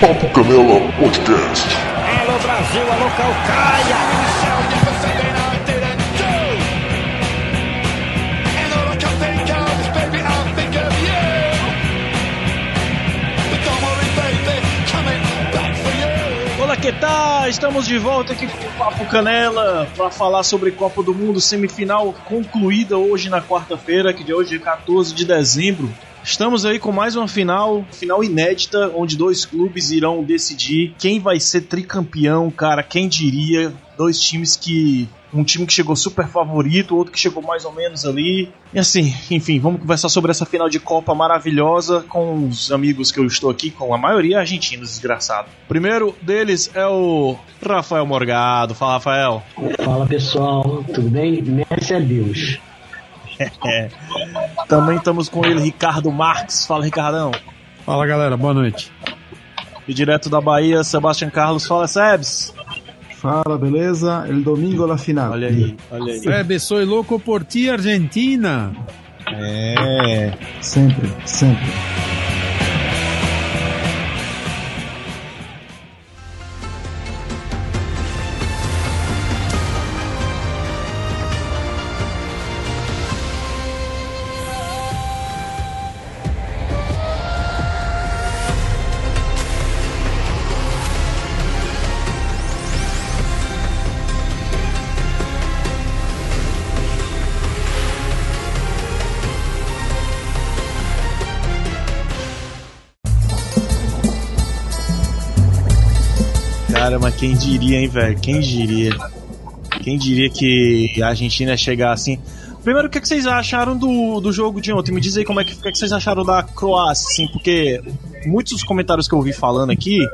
Papo Canela Podcast. Alô Brasil, alô Calcaia. Olá, que tal? Estamos de volta aqui com o Papo Canela para falar sobre Copa do Mundo semifinal concluída hoje na quarta-feira, que de hoje é 14 de dezembro. Estamos aí com mais uma final, final inédita, onde dois clubes irão decidir quem vai ser tricampeão, cara. Quem diria? Dois times que um time que chegou super favorito, outro que chegou mais ou menos ali. E assim, enfim, vamos conversar sobre essa final de Copa maravilhosa com os amigos que eu estou aqui, com a maioria argentinos, desgraçado. Primeiro deles é o Rafael Morgado. Fala, Rafael. Fala pessoal, tudo bem? Messi é Deus. Também estamos com ele, Ricardo Marques. Fala, Ricardão. Fala, galera. Boa noite. E direto da Bahia, Sebastião Carlos. Fala, Sebs. Fala, beleza? El domingo la final. Olha aí, olha aí. Febe, soy louco por ti, Argentina. É. Sempre, sempre. Quem diria, hein, velho? Quem diria? Quem diria que a Argentina ia chegar assim? Primeiro, o que, é que vocês acharam do, do jogo de ontem? Me diz aí como é que, que, é que vocês acharam da Croácia, assim, porque muitos dos comentários que eu ouvi falando aqui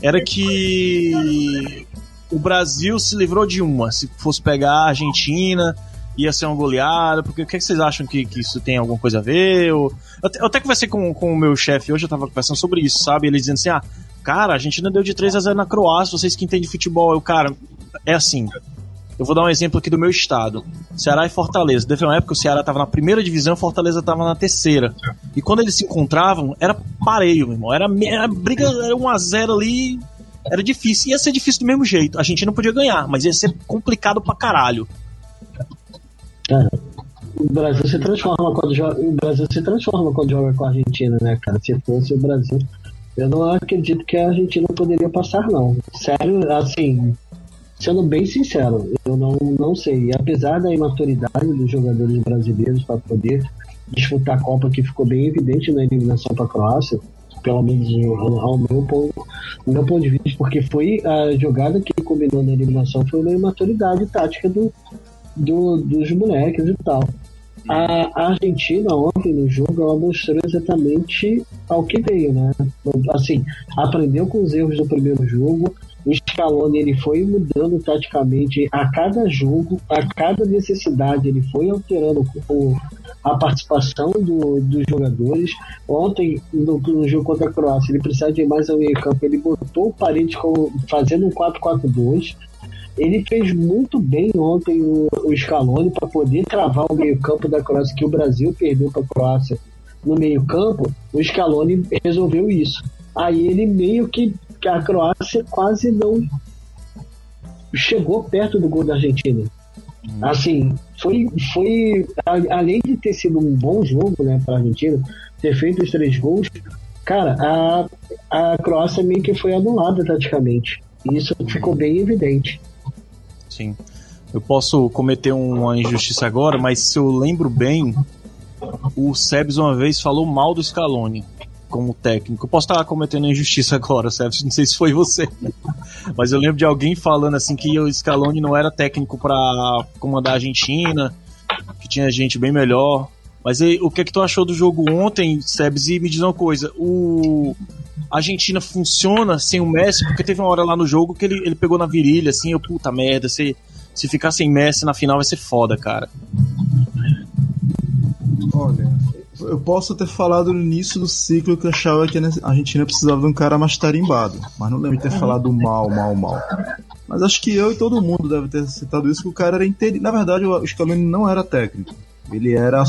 era que o Brasil se livrou de uma. Se fosse pegar a Argentina, ia ser uma goleada. Porque o que, é que vocês acham que, que isso tem alguma coisa a ver? Eu, eu, até, eu até conversei com, com o meu chefe hoje, eu tava conversando sobre isso, sabe? Ele dizendo assim: ah, cara, a Argentina deu de 3 a 0 na Croácia, vocês que entendem de futebol. Eu, cara, é assim. Eu vou dar um exemplo aqui do meu estado. Ceará e Fortaleza. Teve uma época que o Ceará estava na primeira divisão, Fortaleza estava na terceira. E quando eles se encontravam, era pareio, meu irmão. Era, era briga, era 1 a 0 ali. Era difícil. Ia ser difícil do mesmo jeito. A não podia ganhar, mas ia ser complicado pra caralho. Cara, o Brasil se transforma quando joga. O Brasil se transforma quando joga com a Argentina, né, cara? Se fosse o Brasil. Eu não acredito que a Argentina poderia passar, não. Sério, assim, sendo bem sincero, eu não, não sei. Apesar da imaturidade dos jogadores brasileiros para poder disputar a Copa, que ficou bem evidente na eliminação para a Croácia, pelo menos ao meu ponto, meu ponto de vista, porque foi a jogada que combinou na eliminação foi uma imaturidade tática do, do, dos moleques e tal. A, Argentina ontem no jogo ela mostrou exatamente ao que veio, né? Assim, aprendeu com os erros do primeiro jogo. O Scaloni ele foi mudando taticamente a cada jogo, a cada necessidade, ele foi alterando o, a participação do, dos jogadores. Ontem, no, no, jogo contra a Croácia, ele precisava de mais ao meio campo, ele botou o Parede fazendo um 4-4-2 ele fez muito bem ontem o, o Scaloni para poder travar o meio-campo da Croácia, que o Brasil perdeu para a Croácia no meio-campo. O Scaloni resolveu isso. Aí ele meio que, que a Croácia quase não chegou perto do gol da Argentina. Assim, foi, foi além de ter sido um bom jogo né, para a Argentina, ter feito os três gols, cara, a, a Croácia meio que foi anulada taticamente. Isso ficou bem evidente. Sim. Eu posso cometer uma injustiça agora, mas se eu lembro bem, o Sebs uma vez falou mal do Scaloni como técnico. Eu posso estar cometendo injustiça agora, Sebs, não sei se foi você. Mas eu lembro de alguém falando assim que o Scaloni não era técnico para comandar a Argentina, que tinha gente bem melhor. Mas aí, o que é que tu achou do jogo ontem, Sebs? E me diz uma coisa, o a Argentina funciona sem o Messi, porque teve uma hora lá no jogo que ele, ele pegou na virilha, assim, eu, puta merda, se, se ficar sem Messi na final vai ser foda, cara. Olha, eu posso ter falado no início do ciclo que eu achava que a Argentina precisava de um cara mais tarimbado, mas não lembro de ter falado mal, mal, mal. Mas acho que eu e todo mundo deve ter citado isso, que o cara era inteiro. Na verdade, o Scaloni não era técnico. Ele era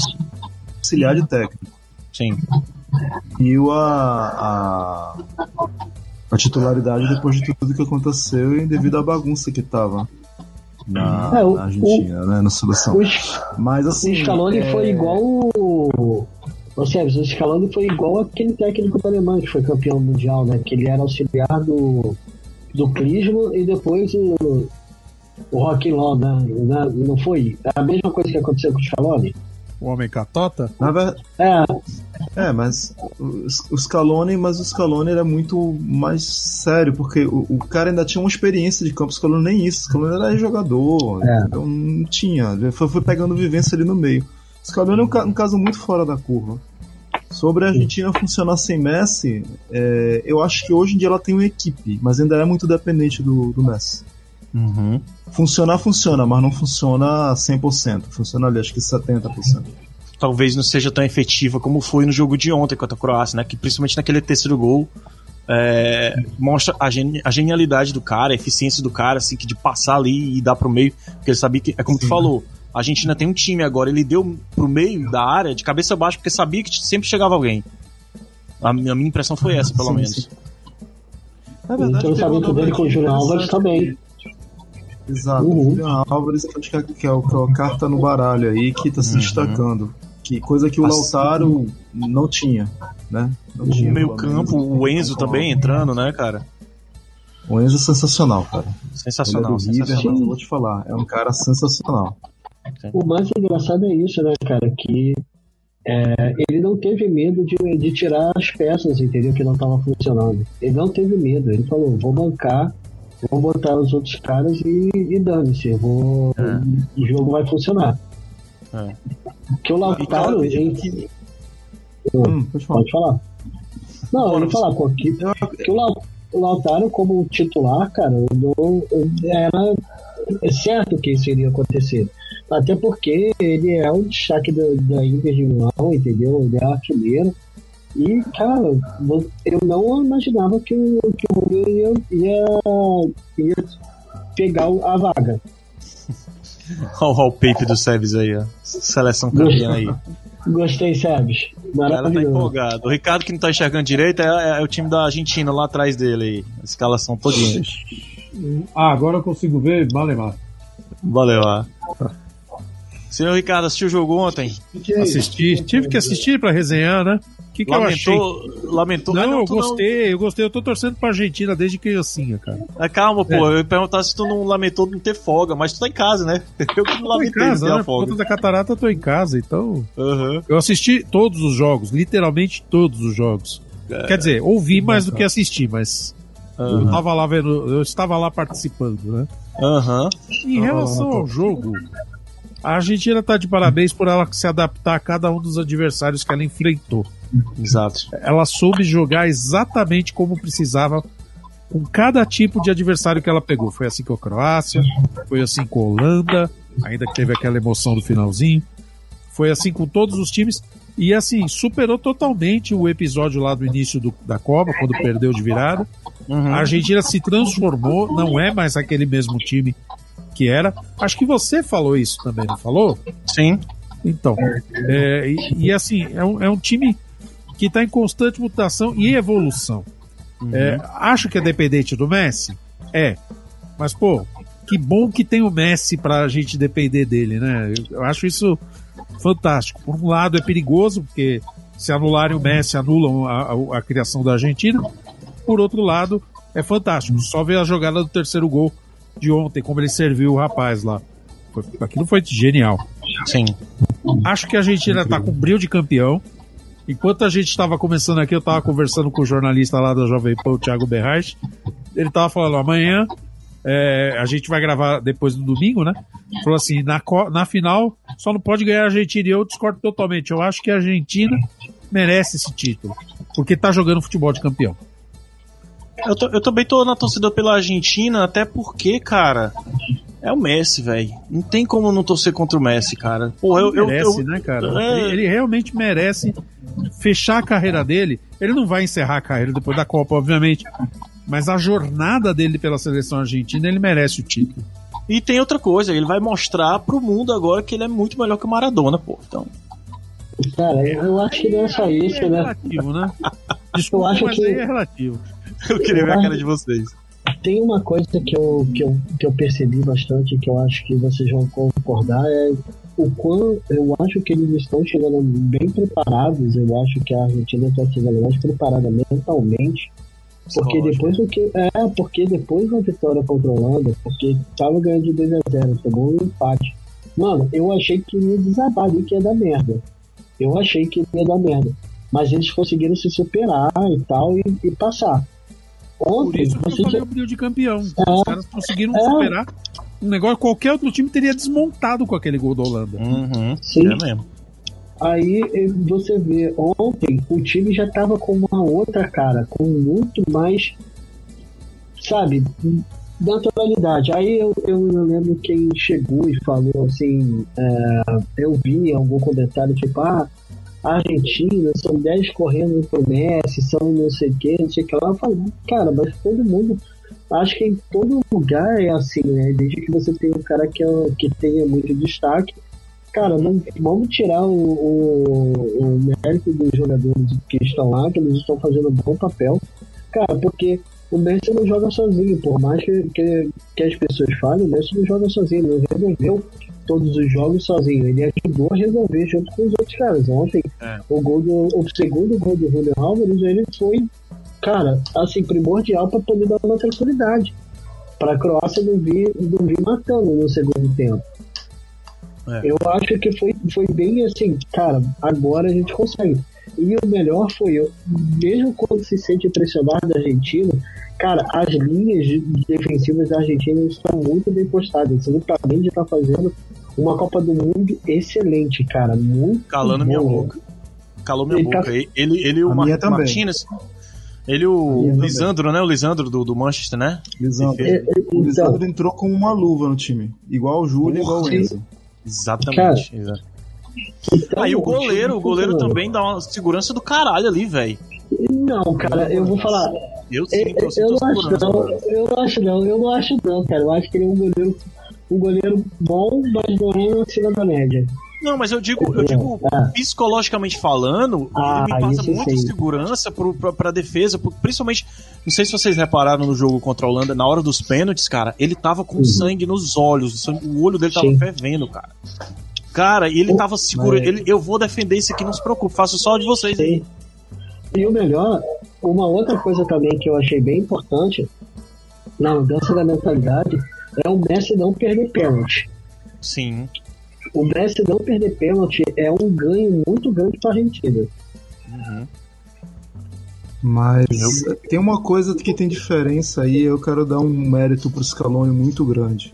auxiliar de técnico. Sim. E o, a, a, a titularidade depois de tudo que aconteceu e devido à bagunça que tava na, É, o- na Argentina, né, na seleção. O, Mas o assim, Scaloni é, foi igual o. Ô, Sérgio, o Scaloni foi igual aquele técnico do Alemanha que foi campeão mundial, né? Que ele era auxiliar do, do Klinsmann e depois o, o Rock Law, né? Não- Não foi? É a mesma coisa que aconteceu com o Scaloni? O homem catota? na ver- É, É, mas o, Scaloni, mas o Scaloni era muito mais sério, porque o, o cara ainda tinha uma experiência de campo, o Scaloni nem isso, o Scaloni era jogador, É. então não tinha, foi, foi pegando vivência ali no meio. O Scaloni é um, um caso muito fora da curva. Sobre a Argentina funcionar sem Messi, é, eu acho que hoje em dia ela tem uma equipe, mas ainda é muito dependente do, do Messi. Uhum. Funcionar, funciona, mas não funciona 100%, funciona ali acho que 70%. Talvez não seja tão efetiva como foi no jogo de ontem contra a Croácia, né? Que principalmente naquele terceiro gol é, mostra a, geni- a genialidade do cara, a eficiência do cara, assim, que de passar ali e dar pro meio, porque ele sabia que, é como tu falou, a Argentina tem um time agora, ele deu pro meio da área de cabeça baixa porque sabia que sempre chegava alguém. A minha, a minha impressão foi essa, pelo Sim, menos. sim. É o verdade, teve lançamento uma dele com o Júnior Álvares também. Exato, Uhum. o Julian Álvares que é, que é o- que é a carta no baralho aí que tá se Uhum. destacando. Que coisa que o Assim- Lautaro não tinha, né? Não O tinha, meio campo, o Enzo também entrando, né, cara? O Enzo é sensacional, cara. Ele é Sensacional, River, sensacional. vou te falar, é um cara sensacional. O mais engraçado é isso, né, cara? Que é, ele não teve medo de, de tirar as peças, entendeu? Que não estavam funcionando. Ele não teve medo. Ele falou: vou bancar, vou botar os outros caras e, e dane-se. Vou, O jogo vai funcionar. É. Porque o Lautaro. ele- Hum, pode falar. Pode falar. Não, eu ia falar, pô, que, que o, Lau- o Lautaro, como titular, cara, era certo que isso iria acontecer. Até porque ele é o destaque da, da Inter de Milão, entendeu? Ele é artilheiro. E, cara, eu não imaginava que o, que o Rubio ia, ia, ia pegar a vaga. Olha o wallpaper do Sebes aí, ó. Seleção campeã aí. Gostei, Sebes. Ela tá empolgado. O Ricardo que não tá enxergando direito é, é o time da Argentina lá atrás dele aí. A escalação todinha. Ah, agora eu consigo ver Malemar. Valeu, ó. Senhor Ricardo, assistiu o jogo ontem? Assisti, tive que assistir pra resenhar, né? O que, que eu achei? lamentou, lamentou. Não, Ah, eu gostei, eu gostei. Eu tô torcendo pra Argentina desde criancinha, cara. Ah, calma, pô. É. Eu ia perguntar se tu não lamentou de não ter folga, mas tu tá em casa, né? Eu que não em lamentei de casa, ter né? a Por conta folga. da catarata, eu tô em casa, então. Aham. Eu assisti todos os jogos, literalmente todos os jogos. Quer dizer, ouvi mais do que assisti, mas eu Aham. tava lá vendo, eu estava lá participando, né? Aham. Em relação ao jogo, a Argentina tá de parabéns por ela se adaptar a cada um dos adversários que ela enfrentou. Exato. Ela soube jogar exatamente como precisava com cada tipo de adversário que ela pegou. Foi assim com a Croácia, foi assim com a Holanda, ainda que teve aquela emoção do finalzinho. Foi assim com todos os times. E assim, superou totalmente o episódio lá do início do- da Copa, quando perdeu de virada. Uhum. A Argentina se transformou, não é mais aquele mesmo time que era. Acho que você falou isso também, não falou? Sim. Então, é, e, e, assim, é um, é um time que está em constante mutação e evolução. É, acho que é dependente do Messi? É. Mas, pô, que bom que tem o Messi para a gente depender dele, né? Eu, eu acho isso fantástico. Por um lado é perigoso, porque se anularem o Messi, anulam a, a- a criação da Argentina. Por outro lado, é fantástico. Só ver a jogada do terceiro gol de ontem, como ele serviu o rapaz lá. Foi- aquilo foi genial. Sim. Acho que a Argentina está com brilho de campeão. Enquanto a gente estava começando aqui, eu estava conversando com o jornalista lá da Jovem Pan, o Thiago Berrais. Ele estava falando, amanhã é, a gente vai gravar depois do domingo, né? Falou assim, na, na final só não pode ganhar a Argentina. E eu discordo totalmente. Eu acho que a Argentina merece esse título. Porque tá jogando futebol de campeão. Eu, tô- eu também tô na torcida pela Argentina, até porque, cara, é o Messi, velho. Não tem como não torcer contra o Messi, cara. Pô, eu, eu, merece, eu- né, cara? É. Ele, ele realmente merece fechar a carreira dele. Ele não vai encerrar a carreira depois da Copa, obviamente. Mas a jornada dele pela seleção argentina, ele merece o título. E tem outra coisa, ele vai mostrar pro mundo agora que ele é muito melhor que o Maradona, pô. Então, Cara, eu acho que não é só isso, é né? relativo, né? Desculpa, Eu acho mas que- aí é relativo. Eu queria ver a cara de vocês. Tem uma coisa que eu, que, eu, que eu percebi bastante, que eu acho que vocês vão concordar, é o quão eu acho que eles estão chegando bem preparados. Eu acho que a Argentina está chegando mais preparada mentalmente. Porque depois do que. É, porque depois da vitória contra a Holanda, porque tava ganhando de 2 a 0 tomou um empate. Mano, eu achei que ia desabar ali, que ia dar merda. Eu achei que ia dar merda. Mas eles conseguiram se superar e tal e, e passar. Por Ontem, isso que eu falei já- o brilho de campeão. É. Os caras conseguiram É. superar um negócio qualquer outro time teria desmontado com aquele gol da Holanda. Uhum. Sim. É mesmo. Aí eh, você vê, ontem o time já tava com uma outra cara, com muito mais, sabe, naturalidade. Aí eu, eu não lembro quem chegou e falou assim, é, eu vi algum comentário tipo, ah, Argentina, são 10 correndo pro Messi, são não sei o que, não sei o que lá. Eu falei, cara, mas todo mundo, acho que em todo lugar é assim, né? Desde que você tenha um cara que, é- que tenha muito destaque, cara, não vamos tirar o, o, o mérito dos jogadores que estão lá, que eles estão fazendo um bom papel. Cara, porque o Messi não joga sozinho, por mais que, que, que as pessoas falem, o Messi não joga sozinho, não resolveu todos os jogos sozinho, ele ajudou a resolver junto com os outros caras. Ontem, É. o, gol do, o segundo gol do Julio Álvares, ele foi, cara, assim, primordial para poder dar uma tranquilidade. Para a Croácia não vir, não vir matando no segundo tempo. É. Eu acho que foi, foi bem assim, cara, agora a gente consegue. E o melhor foi, eu, mesmo quando se sente pressionado da Argentina, cara, as linhas de- defensivas da Argentina estão muito bem postadas. O Otamendi está fazendo uma Copa do Mundo excelente, cara, muito Calando minha boca. Calou minha Ele tá- boca. Ele, ele e o Mar. Martinez. Ele o. Lisandro, né? O Lisandro do, do Manchester, né? Lisandro. É, é, O Então, Lisandro entrou como uma luva no time. Igual o Júlio, igual o Sim. Enzo. Exatamente. exato. então, Aí o goleiro, o goleiro também dá uma segurança do caralho ali, velho. Não, cara, eu vou falar, Eu Eu, sinto, eu eu sinto não acho segurança. não, eu não acho não, eu não acho não, cara. Eu acho que ele é um goleiro, um goleiro bom, mas é acima da média. Não, mas eu digo, eu digo, Ah. psicologicamente falando, Ah, ele me passa muita segurança pro, pra, pra defesa, principalmente, não sei se vocês repararam no jogo contra a Holanda, na hora dos pênaltis, cara, ele tava com Uhum. sangue nos olhos, o, olho dele tava Sim. fervendo, cara. Cara, e ele tava seguro, mas- ele, eu vou defender isso aqui, não se preocupe, faço só de vocês. Sim. E o melhor, uma outra coisa também que eu achei bem importante na mudança da mentalidade é o Messi não perder pênalti. Sim. O Messi não perder pênalti é um ganho muito grande para a Argentina. Uhum. Mas tem uma coisa que tem diferença aí, eu quero dar um mérito pro Scaloni muito grande.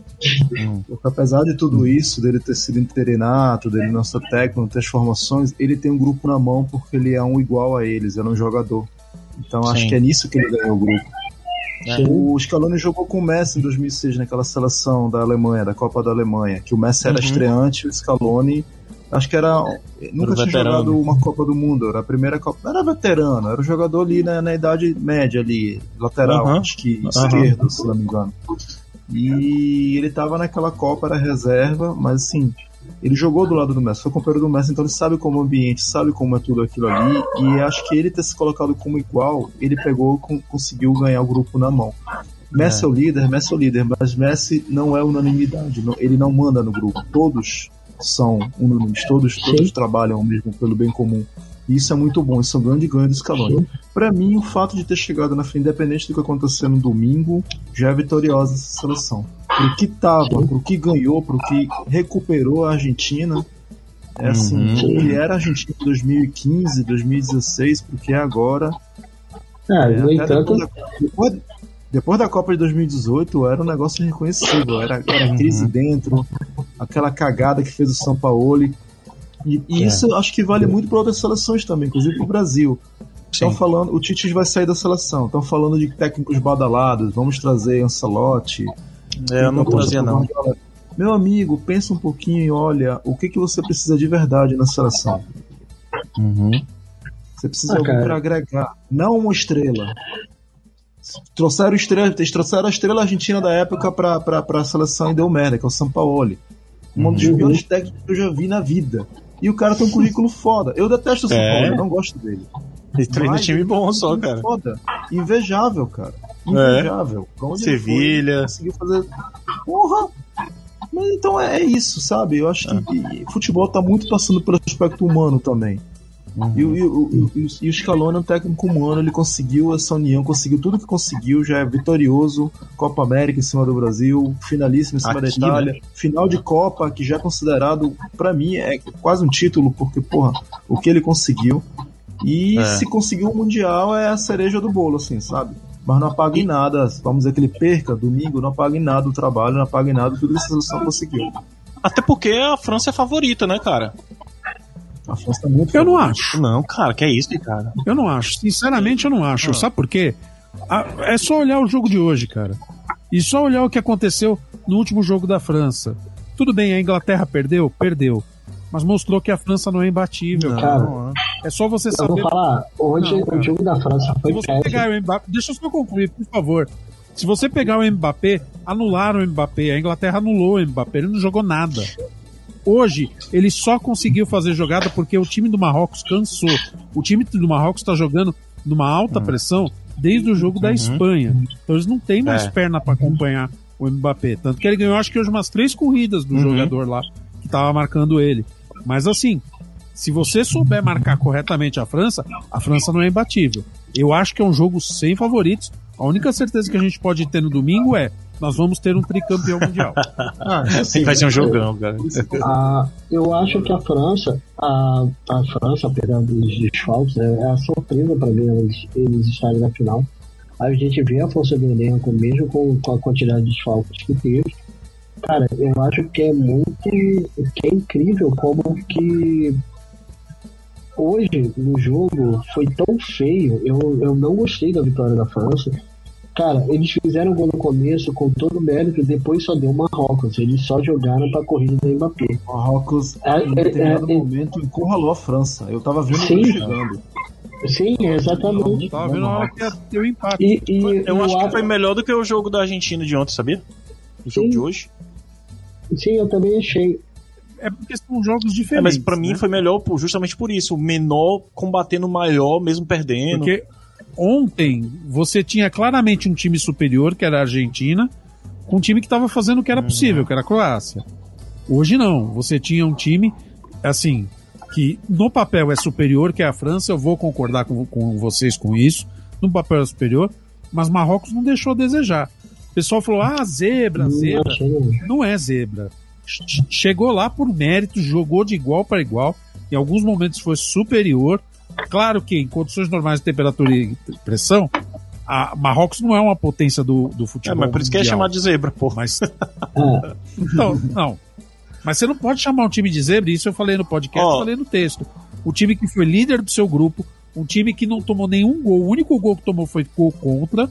Hum. Porque apesar de tudo isso, dele ter sido interinato, dele não ser técnico, ter as formações, ele tem um grupo na mão porque ele é um igual a eles, ele é um jogador. Então acho Sim. que é nisso que ele ganhou o grupo. É. Sim. O Scaloni jogou com o Messi em 2006 naquela seleção da Alemanha, da Copa da Alemanha, que o Messi era Uhum. estreante o Scaloni acho que era nunca tinha veterano. jogado uma Copa do Mundo, era a primeira Copa, era veterano, era um jogador ali na, na idade média ali, lateral, Uhum. acho que Uhum. esquerdo, se não me engano. E ele tava naquela Copa, era reserva, mas assim, ele jogou do lado do Messi, foi companheiro do Messi, então ele sabe como é o ambiente, sabe como é tudo aquilo ali, e acho que ele ter se colocado como igual, ele pegou, com- conseguiu ganhar o grupo na mão. Messi é. o líder, Messi é o líder, mas Messi não é unanimidade, não- ele não manda no grupo, todos são unânimes, todos, todos Sim. trabalham mesmo pelo bem comum. E isso é muito bom, isso é um grande ganho do Scaloni. Pra mim, o fato de ter chegado na final, independente do que acontecer no domingo, já é vitoriosa essa seleção. Pro que tava, pro que ganhou, pro que recuperou a Argentina, é assim, Uhum. o que era a Argentina em 2015, 2016, pro que é agora. Ah, é, no até entanto, depois, da, depois, depois da Copa de 2018, era um negócio irreconhecível, era, era Uhum. crise dentro, aquela cagada que fez o Sampaoli. E, e É. isso acho que vale muito para outras seleções também, inclusive pro Brasil. Estão falando, o Tite vai sair da seleção. Estão falando de técnicos badalados. Vamos trazer Ancelotti. É, eu não Então, trazia, não. Guardiola. Meu amigo, pensa um pouquinho e olha o que, que você precisa de verdade na seleção. Uhum. Você precisa Ah, de alguém para agregar, não uma estrela. Trouxeram estrela, eles trouxeram a estrela argentina da época pra, pra, pra seleção e deu merda, que é o Sampaoli. Um dos Uhum. piores técnicos que eu já vi na vida. E o cara tem um currículo foda. Eu detesto o Sampaoli, É? eu não gosto dele. Ele treina Mas time bom só, cara. Foda. Invejável, cara. Invejável. Onde ele foi, Sevilha. conseguiu fazer. Porra! Mas então é, é isso, sabe? Eu acho que e futebol tá muito passando pelo aspecto humano também. E, o- e, e, e o Scaloni é um técnico humano, ele conseguiu essa união, conseguiu tudo que conseguiu, já é vitorioso, Copa América em cima do Brasil, finalíssimo em cima da Aqui, Itália, final de Copa, que já é considerado, pra mim, é quase um título, porque, porra, o que ele conseguiu. E É. se conseguiu o Mundial é a cereja do bolo, assim, sabe? Mas não apaga em nada, vamos dizer que ele perca domingo, não apaga em nada o trabalho, não apaga em nada tudo que essa seleção conseguiu. Até porque a França é favorita, né, cara? A França tá muito Eu não acho. Não, cara, que é isso, cara. Eu não acho. Sinceramente, eu não acho. Sabe por quê? A- É só olhar o jogo de hoje, cara. E só olhar o que aconteceu no último jogo da França. Tudo bem, a Inglaterra perdeu? Perdeu. Mas mostrou que a França não é imbatível. Não, Cara, não, É só você Eu saber. vou falar, hoje Não, o jogo da França foi Se você péssimo. pegar o Mbappé, deixa eu só concluir, por favor. Se você pegar o Mbappé, anularam o Mbappé, a Inglaterra anulou o Mbappé, ele não jogou nada. Hoje, ele só conseguiu fazer jogada porque o time do Marrocos cansou. O time do Marrocos está jogando numa alta pressão desde o jogo da Espanha. Então eles não têm mais É. perna para acompanhar o Mbappé. Tanto que ele ganhou, acho que hoje, umas três corridas do Uhum. jogador lá que estava marcando ele. Mas assim, se você souber marcar corretamente a França, a França não é imbatível. Eu acho que é um jogo sem favoritos. A única certeza que a gente pode ter no domingo é nós vamos ter um tricampeão mundial. Ah, assim, Vai ser um jogão, cara. Ah, eu acho que a França, a, a França, apesar dos desfalques, é, é a surpresa para mim eles, eles estarem na final. A gente vê a força do elenco, mesmo com, com a quantidade de desfalques que teve. Cara, eu acho que é muito. que é incrível como que hoje no jogo foi tão feio. Eu, eu não gostei da vitória da França. Cara, eles fizeram gol no começo com todo o mérito, depois só deu Marrocos. Eles só jogaram pra corrida do Mbappé. Marrocos, É, em determinado é, é. momento, encurralou a França. Eu tava vendo Sim. ele chegando. Sim, exatamente. Tava vendo a hora que ia ter o empate. E, e, Eu acho que foi melhor do que o jogo da Argentina de ontem, sabia? O jogo Sim. de hoje. Sim, eu também achei. É porque são jogos É, diferentes. mas pra mim né? foi melhor justamente por isso. O menor combatendo o maior, mesmo perdendo. Porque ontem você tinha claramente um time superior, que era a Argentina, com um time que estava fazendo o que era possível, que era a Croácia. Hoje não. Você tinha um time, assim, que no papel é superior, que é a França, eu vou concordar com, com vocês com isso. No papel é superior, mas Marrocos não deixou a desejar. O pessoal falou: ah, zebra, zebra. Não é zebra. Ch- Chegou lá por mérito, jogou de igual para igual. Em alguns momentos foi superior. Claro que em condições normais de temperatura e pressão, a Marrocos não é uma potência do, do É, futebol. mas por isso que é chamado de zebra, pô. Mas, É, não, não. Mas você não pode chamar um time de zebra, isso eu falei no podcast, Ó. falei no texto. O time que foi líder do seu grupo, um time que não tomou nenhum gol, o único gol que tomou foi gol contra.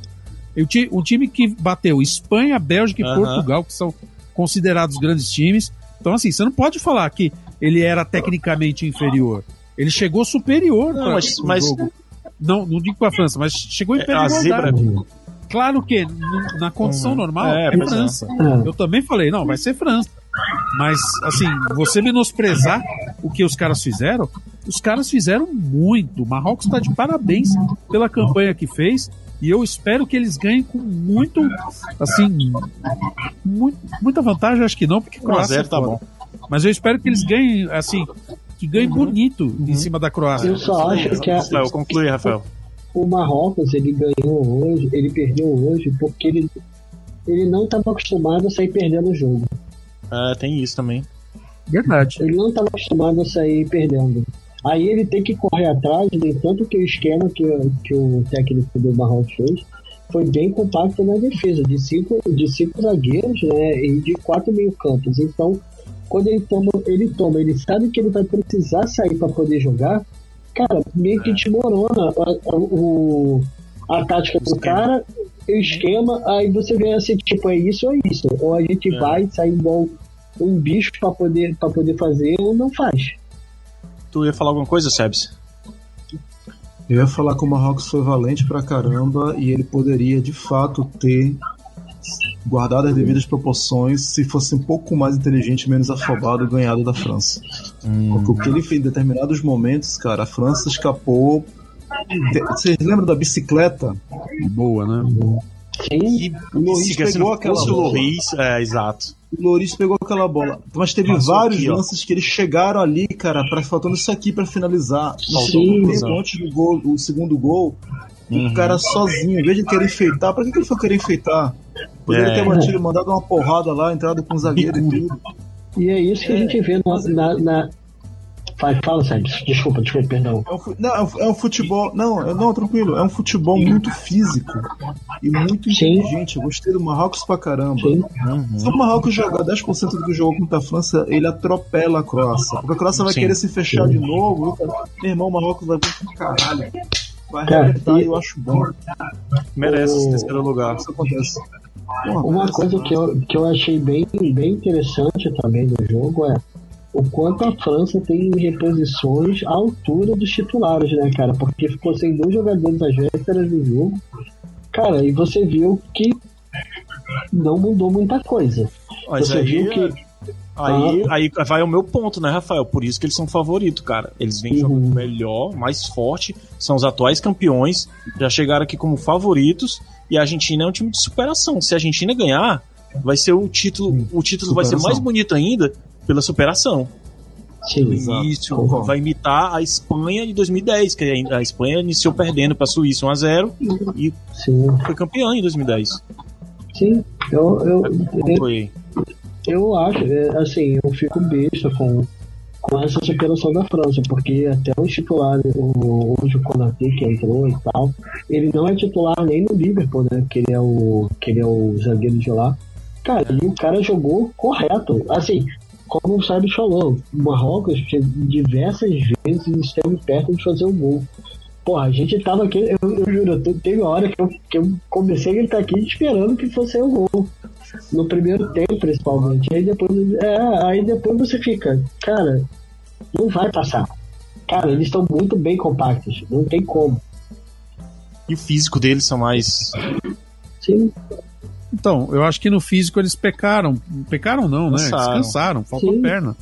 Um time que bateu Espanha, Bélgica e Aham. Portugal, que são considerados grandes times. Então, assim, você não pode falar que ele era tecnicamente inferior. Ele chegou superior Não, pra- mas- pro mas- jogo. Não, não digo para a França, mas chegou em É, pé a de zebra- igualdade. Claro que na condição Uhum. normal É, é, é. França. é. Eu também falei, não, vai ser França. Mas, assim, você menosprezar o que os caras fizeram, os caras fizeram muito. O Marrocos está de parabéns pela campanha que fez. E eu espero que eles ganhem com muito, assim, muito- muita vantagem, acho que não, porque 1 a Croácia 0 é tá bom. Mas eu espero que eles ganhem, assim, que ganhem bonito em cima da Croácia. Eu só acho que a- Rafael, conclui, Rafael. o Marrocos ele ganhou hoje, ele perdeu hoje porque ele, ele não estava acostumado a sair perdendo o jogo. É, tem isso também. Verdade. Ele não estava acostumado a sair perdendo. Aí ele tem que correr atrás, no entanto que o esquema que, que o técnico do Marrocos fez foi bem compacto na defesa, de cinco, de cinco zagueiros né, e de quatro meio-campos. Então, quando ele toma, ele toma, ele sabe que ele vai precisar sair para poder jogar, cara, meio que desmorona a, a- o, a tática do cara, o esquema, aí você vê assim, tipo, é isso ou é isso. Ou a gente É. vai sair igual um bicho para poder, pra poder fazer ou não faz. Tu ia falar alguma coisa, Sebs? Eu ia falar que o Marrocos foi valente pra caramba e ele poderia de fato ter guardado as devidas proporções se fosse um pouco mais inteligente, menos afobado, ganhado da França. Porque o que ele fez em determinados momentos, cara, a França escapou Vocês lembram da bicicleta? Boa, né? Sim, O Loris pegou aquela bola. Loris, é, exato. O Loris pegou aquela bola. Mas teve Passou vários aqui, ó. lances que eles chegaram ali, cara, pra, faltando isso aqui pra finalizar. No Faltou segundo tempo, antes do gol, o segundo gol, Uhum. o cara sozinho, em vez de querer enfeitar, pra que, que ele foi querer enfeitar? Poderia É. ter batido, mandado uma porrada lá, entrado com o zagueiro e tudo. e é isso que a gente vê na. na, na... Vai, fala, Sérgio. Desculpa, desculpa, perdão. É um, não, é um- é um futebol. Não, não, tranquilo. É um futebol muito físico e muito Sim. inteligente. Eu gostei do Marrocos pra caramba. Sim. Uhum. Se o Marrocos jogar 10% do que jogou contra a França, ele atropela a Croácia. Porque a Croácia vai Sim. querer se fechar de novo. Meu irmão, o Marrocos vai vir caralho. Vai Cara, arrebentar e- eu acho bom. Merece esse terceiro lugar. Isso acontece. Uma coisa que eu, que eu achei bem, bem interessante também do jogo é o quanto a França tem reposições à altura dos titulares, né, cara? Porque ficou sem dois jogadores às vésperas do jogo. Cara, e você viu que não mudou muita coisa. Mas você aí, viu que. aí, Ah. aí vai o meu ponto, né, Rafael? Por isso que eles são favoritos, cara. Eles vêm Uhum. jogando melhor, mais forte, são os atuais campeões, já chegaram aqui como favoritos, e a Argentina é um time de superação. Se a Argentina ganhar, vai ser o título, o título vai ser Superação. mais bonito ainda pela superação. Concordo. vai imitar a Espanha de 2010, que a Espanha iniciou perdendo para a Suíça 1 a 0 e sim, foi campeã em 2010. sim. Eu, eu, foi? Eu acho, é, assim, eu fico besta com, com essa superação da França, porque até os titulares, o, hoje o Konaté que entrou e tal, ele não é titular nem no Liverpool, né? Que ele é o, que ele é o zagueiro de lá. Cara, e o cara jogou correto. Assim, como o Sábio falou, o Marrocos diversas vezes esteve perto de fazer o gol. Porra, a gente tava aqui, eu, eu juro, te- teve uma hora que eu, que eu comecei a gritar aqui esperando que fosse o gol. No primeiro tempo, principalmente. Aí depois, é, aí depois você fica, cara, não vai passar. Cara, eles estão muito bem compactos, não tem como. E o físico deles são mais. Sim, Então, eu acho que no físico eles pecaram. Pecaram não, né? Cansaram. Descansaram, faltou Sim. perna.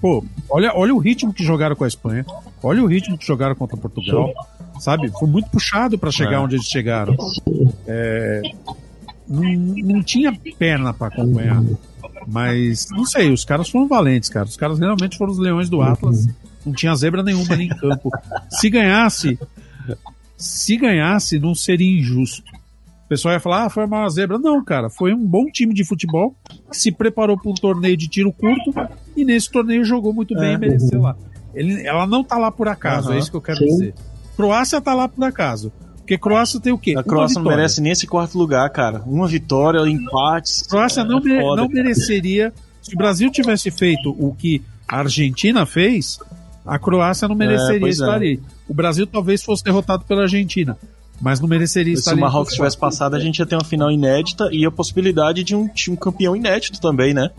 Pô, olha, olha o ritmo que jogaram com a Espanha. Olha o ritmo que jogaram contra Portugal. Sabe? Foi muito puxado para chegar É. onde eles chegaram. É, não, não tinha perna para acompanhar. Mas, não sei, os caras foram valentes, cara. Os caras realmente foram os leões do Atlas. Não tinha zebra nenhuma ali em campo. Se ganhasse, se ganhasse, não seria injusto. O pessoal ia falar, ah, foi uma zebra. Não, cara, foi um bom time de futebol que se preparou para um torneio de tiro curto e nesse torneio jogou muito bem É. e mereceu lá. Ele, ela não tá lá por acaso, Aham. é isso que eu quero Sim. dizer. Croácia tá lá por acaso. Porque Croácia tem o quê? A Croácia não merece nem esse quarto lugar, cara. Uma vitória, empates. Croácia não, É mere- foda, não cara. mereceria. Se o Brasil tivesse feito o que a Argentina fez, a Croácia não mereceria pois estar é. ali. O Brasil talvez fosse derrotado pela Argentina, mas não mereceria estar Se o ali. Marrocos tivesse passado, a gente ia ter uma final inédita e a possibilidade de um time campeão inédito também, né?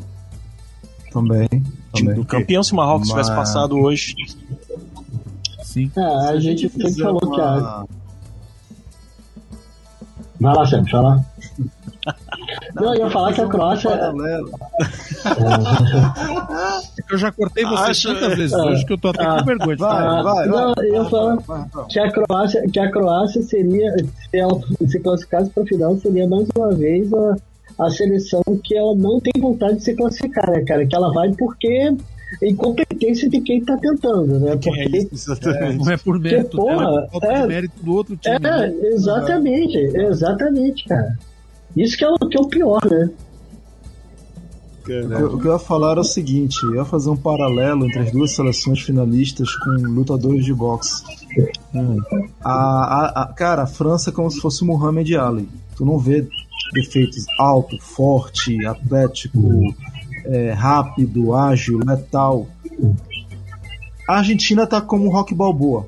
Também. Também. do campeão, se o Marrocos Mas- tivesse passado hoje. Sim. é, a, Se gente sempre falou que a. uma- Vai lá, Sérgio, vai lá. Não, eu ia falar que a Croácia. Paralelo. Eu já cortei você Acho- tantas vezes hoje que eu tô até Ah, com vergonha Vai. Ah, vai, não, vai. eu Vai, vai. que a Croácia, que a Croácia seria, se ela se classificasse para a final, seria mais uma vez a, a seleção que ela não tem vontade de se classificar, né, cara? Que ela vai porque é incompetência de quem tá tentando, né? É Porque isso, exatamente. Não é por mérito porra, dela, é é- mérito do outro time. é, né? exatamente, exatamente, cara. Isso que é o, que é o pior, né? O que- O que eu ia falar era o seguinte: eu ia fazer um paralelo entre as duas seleções finalistas com lutadores de boxe. A, a- a- cara, a França é como se fosse o Muhammad Ali. Tu não vê defeitos alto, forte, atlético, é, rápido, ágil, letal. A Argentina tá como o Rock Balboa.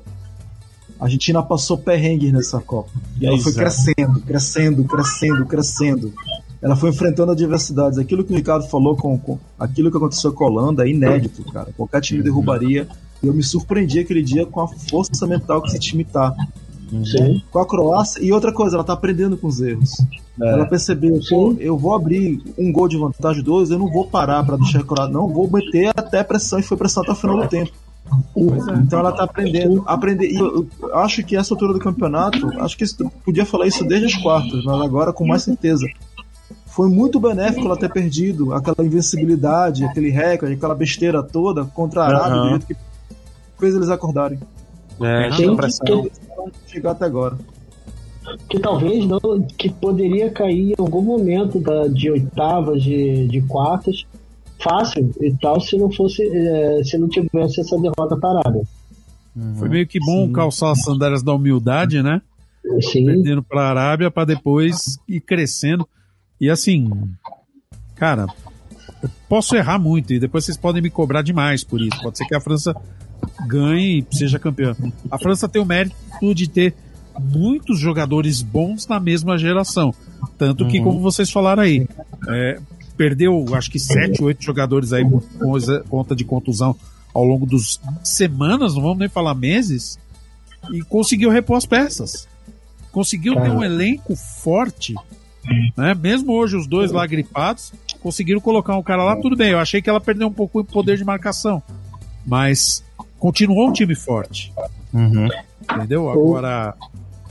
A Argentina passou perrengues nessa Copa. E ela foi crescendo, crescendo, crescendo, crescendo. Ela foi enfrentando adversidades. Aquilo que o Ricardo falou com, com aquilo que aconteceu com a Holanda é inédito, cara. Qualquer time derrubaria. E eu me surpreendi aquele dia com a força mental que esse time tá. Sim. Com a Croácia. E outra coisa, ela tá aprendendo com os erros. É. Ela percebeu, pô, eu vou abrir um gol de vantagem, dois, eu não vou parar pra deixar a Croácia. Não, vou meter até pressão. E foi pressão até o final do tempo. Então ela tá aprendendo. aprender. e Eu, eu acho que essa altura do campeonato, acho que podia falar isso desde as quartas, mas agora com mais certeza. Foi muito benéfico ela ter perdido aquela invencibilidade, aquele recorde, aquela besteira toda contra a Arábia, Aham. do jeito que fez eles acordarem. É, Quem tinha que- Chegar até agora. que talvez não, que poderia cair em algum momento da, de oitavas, de, de quartas, fácil e tal, se não fosse, eh, se não tivesse essa derrota parada. Foi meio que bom calçar as sandálias da humildade, né? Sim, Perdendo para a Arábia para depois ir crescendo. E assim, cara, eu posso errar muito e depois vocês podem me cobrar demais por isso. Pode ser que a França ganhe e seja campeã. A França tem o mérito de ter muitos jogadores bons na mesma geração. Tanto que, como vocês falaram aí, é, perdeu acho que sete, oito jogadores aí por conta de contusão ao longo dos semanas, não vamos nem falar meses, e conseguiu repor as peças. Conseguiu ter um elenco forte, né? Mesmo hoje os dois lá gripados, conseguiram colocar um cara lá, tudo bem. Eu achei que ela perdeu um pouco o poder de marcação, mas continuou um time forte. Uhum. Entendeu? Agora,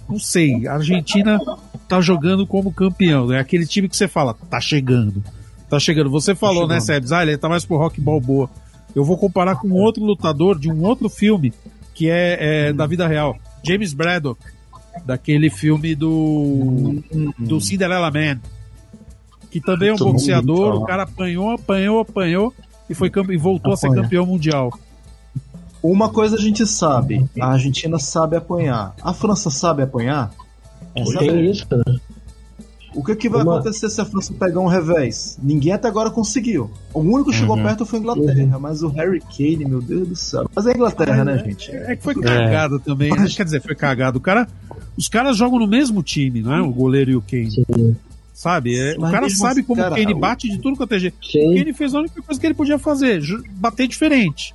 não sei, a Argentina tá jogando como campeão. É aquele time que você fala, tá chegando. Tá chegando. Você falou, né, Sebs? Ah, ele tá mais pro rock balboa. Eu vou comparar com outro lutador de um outro filme que é, é da vida real. James Braddock, daquele filme do, do Cinderella Man. Que também é um Todo boxeador, o cara apanhou, apanhou, apanhou e, foi e voltou a ser Apanha. campeão mundial. Uma coisa a gente sabe: a Argentina sabe apanhar. A França sabe apanhar? Essa é. tem isso, né? O que, que vai Uma- acontecer se a França pegar um revés? Ninguém até agora conseguiu. O único que chegou Uhum. perto foi a Inglaterra, mas o Harry Kane, meu Deus do céu. Mas é a Inglaterra, né, gente? É que foi cagado também. né? Quer dizer, foi cagado. O cara, os caras jogam no mesmo time, não é? O goleiro e o Kane. Sim. Sabe? É, o cara sabe assim, como cara, o Kane bate de tudo quanto é jeito. O. Kane fez a única coisa que ele podia fazer, bater diferente.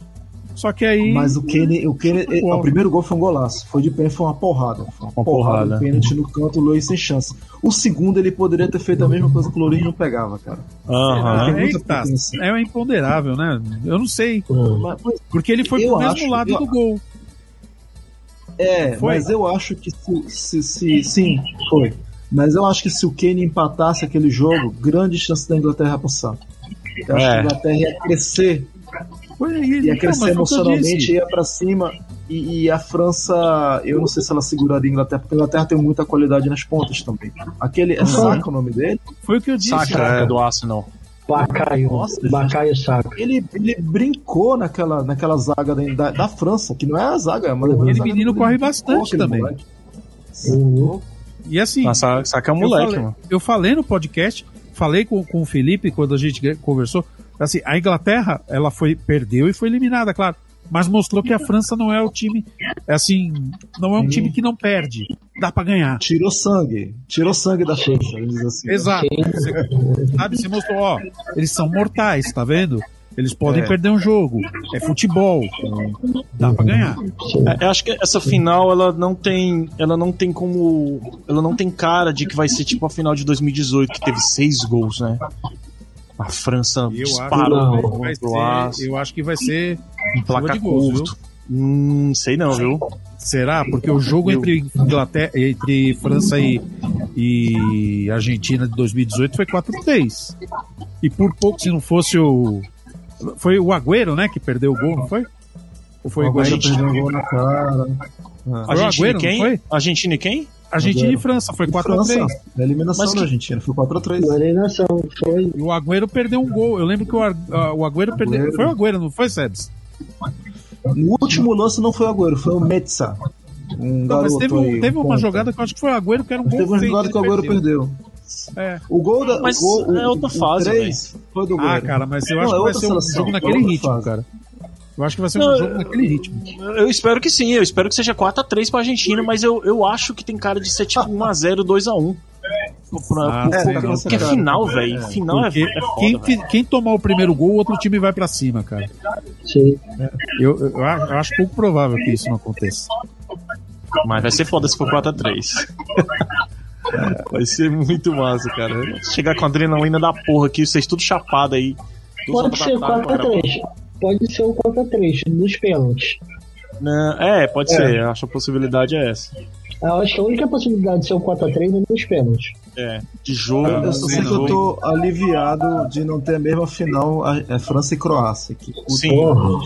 Só que aí. Mas o Kane, o Kane, Foi o primeiro gol foi um golaço. Foi de pênalti, foi uma porrada. Foi uma, Uma porrada. porrada. Pênalti no canto, o Luiz sem chance. O segundo ele poderia ter feito a mesma coisa que o Lourinho não pegava, cara. Aham. tem é, tá, potência. é imponderável, né? Eu não sei. Mas, mas- Porque ele foi Eu pro mesmo acho- lado eu- do gol. é, Foi? mas eu acho que se, se, se- sim, foi. Mas eu acho que se o Kane empatasse aquele jogo, grande chance da Inglaterra passar. Eu acho É. que a Inglaterra ia crescer Foi, ia crescer mas emocionalmente, ia pra cima. E, e a França, eu não sei se ela seguraria a Inglaterra, porque a Inglaterra tem muita qualidade nas pontas também. Aquele, é Saka o nome dele? Foi o que eu disse. Saca cara. é, do Arsenal. Bacaio. Nossa, Bacaio saco. Ele, ele brincou naquela, naquela zaga da, da, da França, que não é a zaga, é uma das Aquele zagas menino corre bastante também. Uhum. E assim. Nossa, saca é um Eu moleque, falei, mano. eu falei no podcast, falei com, com o Felipe quando a gente conversou. Assim, a Inglaterra, ela foi perdeu e foi eliminada, claro. Mas mostrou que a França não é o time, é assim, não é um time que não perde. Dá pra ganhar. Tirou sangue. Tirou sangue da. França, eles assim. Exato. Você, sabe, você mostrou, ó, eles são mortais, tá vendo? Eles podem É. perder um jogo. É futebol. Dá pra ganhar. É, eu acho que essa final ela não tem, ela não tem como, ela não tem cara de que vai ser tipo a final de 2018 que teve seis gols, né? A França Eu acho, disparou Não. que vai pro ser, eu acho que vai ser um placar curto. Hum, sei não, viu? Será? Porque o jogo entre Inglaterra, entre França e, e Argentina de 2018 foi 4-3. E por pouco, se não fosse o. Foi o Agüero, né? Que perdeu o gol, não foi? Ou foi o Agüero? perdeu um gol na cara. Foi o Argentina Agüero, e não quem? foi? Argentina e quem? Argentina e França, foi E 4x3. França, a eliminação Mas da que- Argentina, foi 4x3. Na eliminação foi. E o Agüero perdeu um gol. Eu lembro que o, Ar- ah, o Agüero perdeu. Agüero. Foi o Agüero, não foi, Sebs? No último lance não foi o Agüero, foi o Metza. Um Não, mas teve, aí, teve um uma ponta. jogada que eu acho que foi o Agüero que era um gol Teve uma jogada que o Agüero perdeu. É. O gol da. Mas o gol, é outra o, fase, o 3 foi do Ah, Agüero. cara, mas eu Não, acho é que vai ser um jogo é naquele ritmo, fase. cara. Eu acho que vai ser um jogo eu- naquele ritmo. Eu espero que sim, eu espero que seja 4x3 pra Argentina, mas eu, eu acho que tem cara de ser tipo 1x0, 2x1. Pra- Ah, pra- não, porque é final, velho. Final é, é foda, quem, quem tomar o primeiro gol, o outro time vai pra cima, cara. Sim. Eu, eu- eu eu acho pouco provável que isso não aconteça. Mas vai ser foda se for 4x3. vai ser muito massa, cara. Chegar com a adrenalina da porra aqui, vocês tudo chapado aí. Pode ser tarde, 4x3. Pode ser um contra três nos pênaltis. Não, é, pode É. ser. Eu acho que a possibilidade é essa. Eu acho que a única possibilidade de ser um 4x3 é nos pênaltis. É. De jogo. Eu, eu sei que eu tô aliviado de não ter a mesma final a, é França e Croácia. Que, Sim. Porra.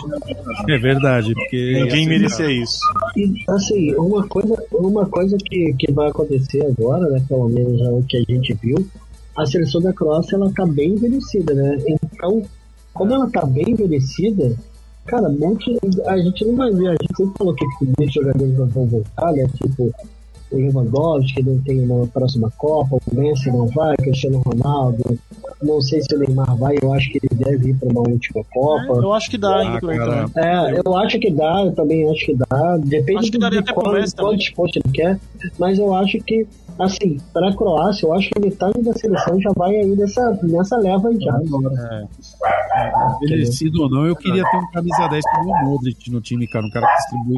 É verdade, porque. Ninguém merecia isso. E assim, uma coisa, uma coisa que, que vai acontecer agora, né? Pelo menos é o que a gente viu, a seleção da Croácia ela tá bem envelhecida, né? Então, como ela tá bem envelhecida, cara, monte, a gente não vai ver, a gente sempre falou que muitos jogadores não vão voltar, né? Tipo, o Lewandowski não tem uma próxima Copa, o Messi não vai, o Cristiano Ronaldo, não sei se o Neymar vai, eu acho que ele deve ir para uma última Copa. Eu acho que dá Ah. É, eu acho que dá, eu também acho que dá. Depende Acho que de, daria qual, qual ele quer. Mas eu acho que, assim, para a Croácia, eu acho que metade da seleção já vai aí nessa, nessa leva aí já. É. Envelhecido ou não, eu queria ter um camisa 10 como o Modric no time, cara. Um cara que distribui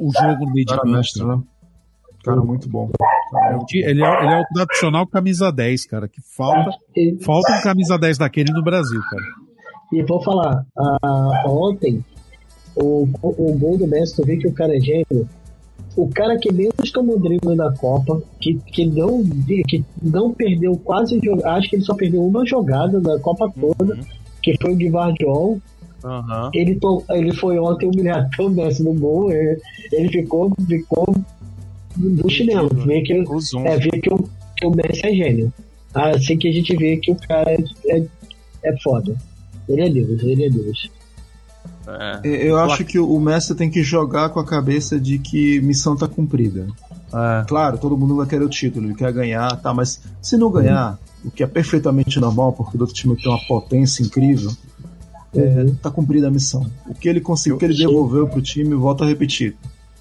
o jogo no meio de campo. Cara, muito bom. É Ele é, ele é o tradicional camisa 10, cara. Que falta, E, falta um camisa 10 daquele no Brasil, cara. e vou falar, ah, ontem, o, o gol do Messi, tu vê que o cara é gênio. O cara que menos tomou drible na Copa, que, que, não, que não perdeu quase. Acho que ele só perdeu uma jogada da Copa toda, que foi o de Vardiol. Aham. ele, to- ele foi ontem humilhado o Messi no gol, ele, ele ficou, ficou do chinelo, vê que, é, vê que, o, que o Messi é gênio. Assim que a gente vê que o cara é, é, é foda. Ele é Deus, ele é Deus. É. Eu acho que o Messi tem que jogar com a cabeça de que missão tá cumprida. É. Claro, todo mundo vai querer o título, ele quer ganhar, tá, mas se não ganhar, o que é perfeitamente normal, porque o outro time tem uma potência incrível, é, tá cumprida a missão. O que ele conseguiu, o que ele devolveu pro time, volta a repetir.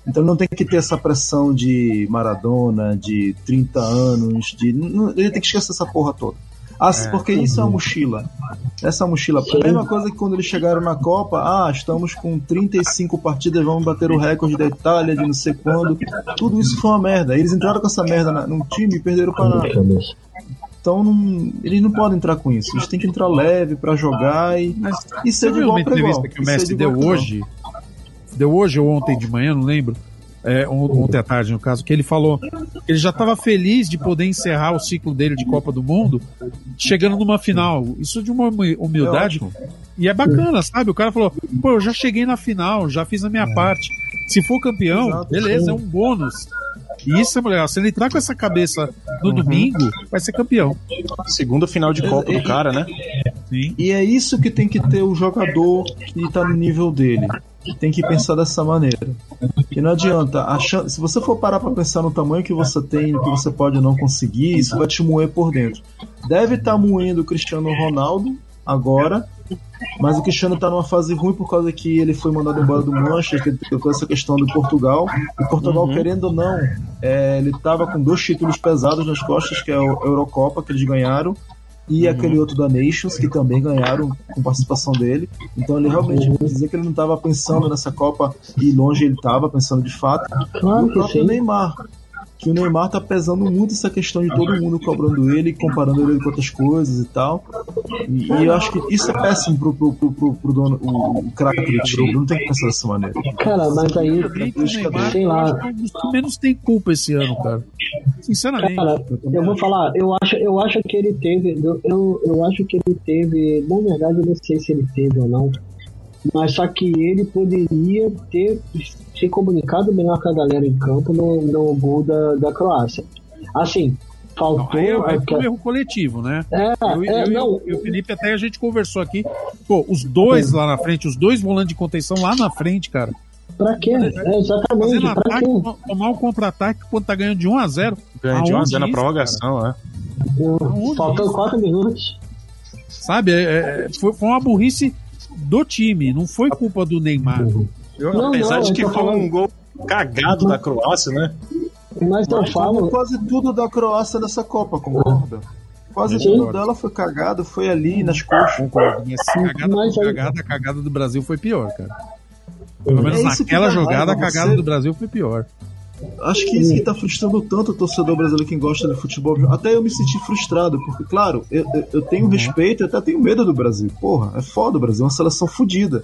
Então não tem que ter essa pressão de Maradona, de 30 anos, de. não- Ele tem que esquecer essa porra toda. Ah, É. porque isso é uma mochila. Essa mochila. A mesma coisa que quando eles chegaram na Copa, ah, estamos com 35 partidas, vamos bater o recorde da Itália, de não sei quando. Tudo isso foi uma merda. Eles entraram com essa merda na- no time e perderam pra nada. Então não, eles não podem entrar com isso. Eles têm que entrar leve pra jogar e, Mas e ser de igual pra igual. entrevista que o Messi deu hoje? Deu hoje ou ontem de manhã, não lembro. É, on- ontem à tarde, no caso, que ele falou que ele já estava feliz de poder encerrar o ciclo dele de Copa do Mundo chegando numa final. Isso de uma humi- humildade. É e é bacana, sabe? O cara falou: pô, eu já cheguei na final, já fiz a minha parte. Se for campeão, Exato. beleza, é um bônus. E isso é legal. Se ele entrar com essa cabeça no domingo, vai ser campeão. Segunda final de Copa do cara, né? Sim. E é isso que tem que ter o jogador que tá no nível dele. Tem que pensar dessa maneira. Que não adianta. a chan- Se você for parar pra pensar no tamanho que você tem, no que você pode não conseguir, isso vai te moer por dentro. Deve estar moendo o Cristiano Ronaldo agora, mas o Cristiano tá numa fase ruim por causa que ele foi mandado embora do Manchester, toda essa questão do Portugal. E Portugal, Uhum. querendo ou não, é, ele tava com dois títulos pesados nas costas, que é a Eurocopa, que eles ganharam, e aquele outro da Nations, que também ganharam com participação dele. Então ele realmente vou dizer que ele não estava pensando nessa Copa e longe ele estava pensando de fato. E Claro o que próprio sim. Neymar. Que o Neymar tá pesando muito essa questão de todo mundo cobrando ele, comparando ele com outras coisas e tal. E, e eu acho que isso é péssimo pro, pro, pro, pro, pro dono, o, o craque do time. Não tem que pensar dessa maneira. Cara, mas aí, Neymar, sei eu lá. menos tem culpa esse ano, cara. Sinceramente. Cara, eu vou falar, eu acho, eu acho que ele teve, eu, eu, eu acho que ele teve, na verdade eu não sei se ele teve ou não, mas só que ele poderia ter se comunicado melhor com a galera em campo no, no gol da, da Croácia. Assim, Não, faltou. aí é, aí a- foi um erro coletivo, né? é, Eu, é, eu- não, e o Felipe até a gente conversou aqui. Pô, os dois lá na frente, os dois volantes de contenção lá na frente, cara. pra quê? É, exatamente, Fazendo pra ataque, quê? to- tomar um contra-ataque quando tá ganhando de 1 a 0 Ganha de 1 a Aonde 0 na prorrogação, né? Faltando isso? quatro minutos. Sabe? É, é, foi, foi uma burrice do time, não foi culpa do Neymar. Eu- Não, apesar não, de que foi falando- um gol cagado da Croácia, né? Mas eu falo, quase tudo da Croácia nessa Copa, concorda? Quase Sim. tudo dela foi cagado, foi ali nas coxas. Concordo. Mas cagada Mas cagada, a cagada do Brasil foi pior, cara. Pelo menos É naquela jogada, a cagada você- do Brasil foi pior. Acho que isso que tá frustrando tanto o torcedor brasileiro que gosta de futebol. Até eu me senti frustrado, porque, claro, eu, eu, eu tenho respeito e até tenho medo do Brasil. Porra, é foda o Brasil, é uma seleção fodida.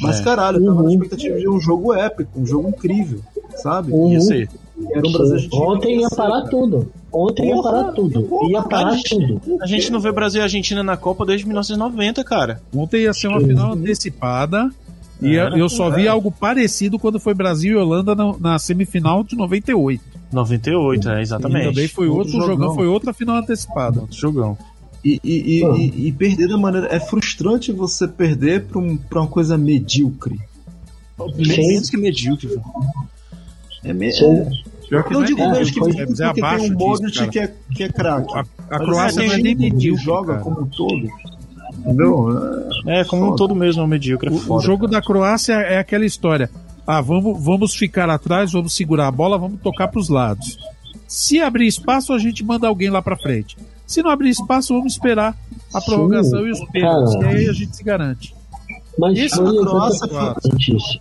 Mas, É. caralho, eu tava na Uhum. expectativa de um jogo épico, um jogo incrível, sabe? Uhum. Isso aí. Era um Brasil Argentina. Ontem ia parar cara. tudo. Ontem ia Porra, parar tudo. porra, Ia parar cara. tudo. A gente não vê Brasil e Argentina na Copa desde 1990, cara. Ontem ia ser uma final antecipada. E Era, eu só vi era. algo parecido quando foi Brasil e Holanda na, na semifinal de 98. 98, é, E exatamente. também foi Outro outro jogão, jogão. foi outra final antecipada. Outro jogão. E, e, e, Ah. e- e perder da maneira. É frustrante você perder pra, um, pra uma coisa medíocre. Menos que medíocre. velho. É me... Sim. Pior que Não é digo É, menos que medíocre é dizer porque tem um Modric que é, que é craque. A, a Mas Croácia é não é nem medíocre. joga cara. como um todo. Entendeu? É, como um Foda. todo mesmo, é um medíocre. É O, o foda, jogo cara. da Croácia é aquela história. Ah, vamos, vamos ficar atrás, vamos segurar a bola, vamos tocar para os lados. Se abrir espaço, a gente manda alguém lá para frente. Se não abrir espaço, vamos esperar a Sim, prorrogação e os pênaltis. E aí a gente se garante. Mas Isso foi na Croácia isso.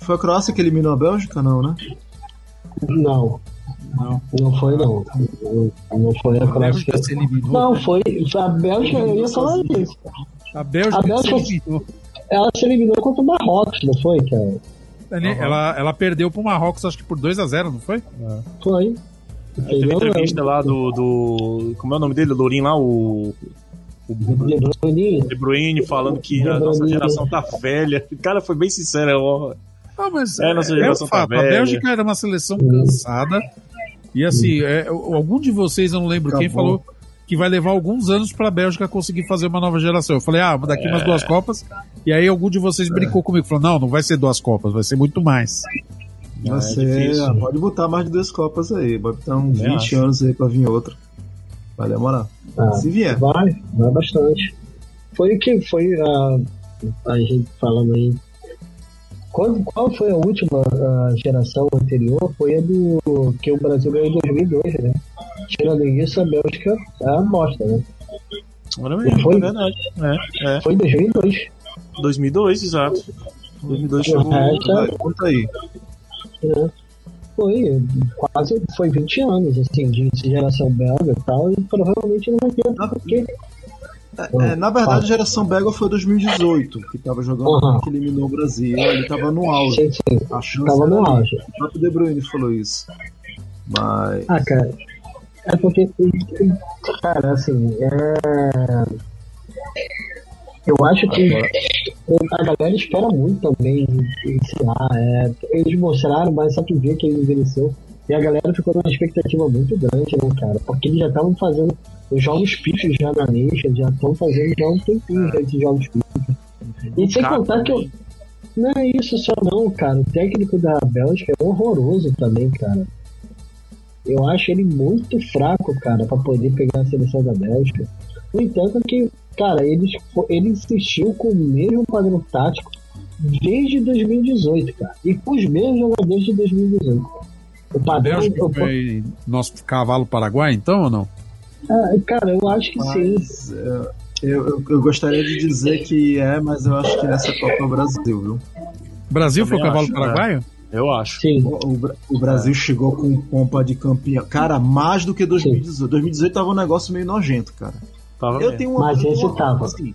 Foi a Croácia que eliminou a Bélgica, não, né? Não. Não. Não foi, não. Não- foi a A Croácia. Bélgica se eliminou. Não, foi. A Bélgica, eu ia falar isso. A Bélgica, A Bélgica- se eliminou. Ela se eliminou contra o Marrocos, não foi, cara? Ela, ela perdeu pro Marrocos, acho que por 2 a 0 não foi? Foi. Teve entrevista lá do, do. Como é o nome dele? O Lourinho lá, o. O De Bruyne. Falando que a nossa geração tá velha. O cara foi bem sincero, ó. Ah, mas É, nossa é, geração um tá fato. a velha. Bélgica era uma seleção cansada. E assim, é, algum de vocês, eu não lembro quem, Acabou. falou que vai levar alguns anos pra Bélgica conseguir fazer uma nova geração. Eu falei, ah, daqui umas duas Copas. E aí algum de vocês brincou comigo. Falou, não, não vai ser duas Copas, vai ser muito mais. É difícil. pode botar mais de duas Copas aí. Vai botar uns Eu 20 acho. anos aí pra vir outra. Vai demorar. Ah, Se vier. Vai, vai bastante. Foi o que foi a, a gente falando aí. Quando, qual foi a última ah, geração anterior? Foi a do que o Brasil ganhou em 2002, né? Tirando isso, a Bélgica é a bosta, né? Olha mesmo, Foi? é verdade. É, é. Foi em 2002. 2002, exato. 2002 O chegou. Vai, conta aí. Né? Foi quase foi 20 anos assim, de geração belga e tal, e provavelmente não vai ter, porque É, na verdade, a geração belga foi 2018, que tava jogando, Aham. que eliminou o Brasil. Ele tava no auge. sim, sim, A chance tava no ali. auge. O próprio De Bruyne falou isso. Mas. Ah, cara, é porque, cara, assim, é... Eu acho que a galera espera muito também, sei lá, é... eles mostraram, mas só que vê que ele envelheceu. E a galera ficou numa expectativa muito grande, né, cara? Porque eles já estavam fazendo os jogos pífios já na Nation, já estão fazendo já um tempinho já esses jogos pífios. E sem contar que eu, não é isso só não, cara. O técnico da Bélgica é horroroso também, cara. Eu acho ele muito fraco, cara, pra poder pegar a seleção da Bélgica. No entanto, que, cara, ele, ele insistiu com o mesmo padrão tático desde 2018, cara. E com os mesmos jogadores de 2018. O A padrão. O- foi nosso cavalo paraguai, então, ou não? Ah, cara, eu acho que sim. Mas, é, eu, eu, eu gostaria de dizer que é, mas eu acho que nessa Copa é o Brasil, viu? O Brasil foi o Também cavalo acho, paraguaio? Eu acho. Sim. O, o Bra- o Brasil chegou com pompa de campeão. Cara, mais do que 2018. 2018 tava um negócio meio nojento, cara. Tava Eu mesmo. tenho uma. Mas esse uma- tava. assim,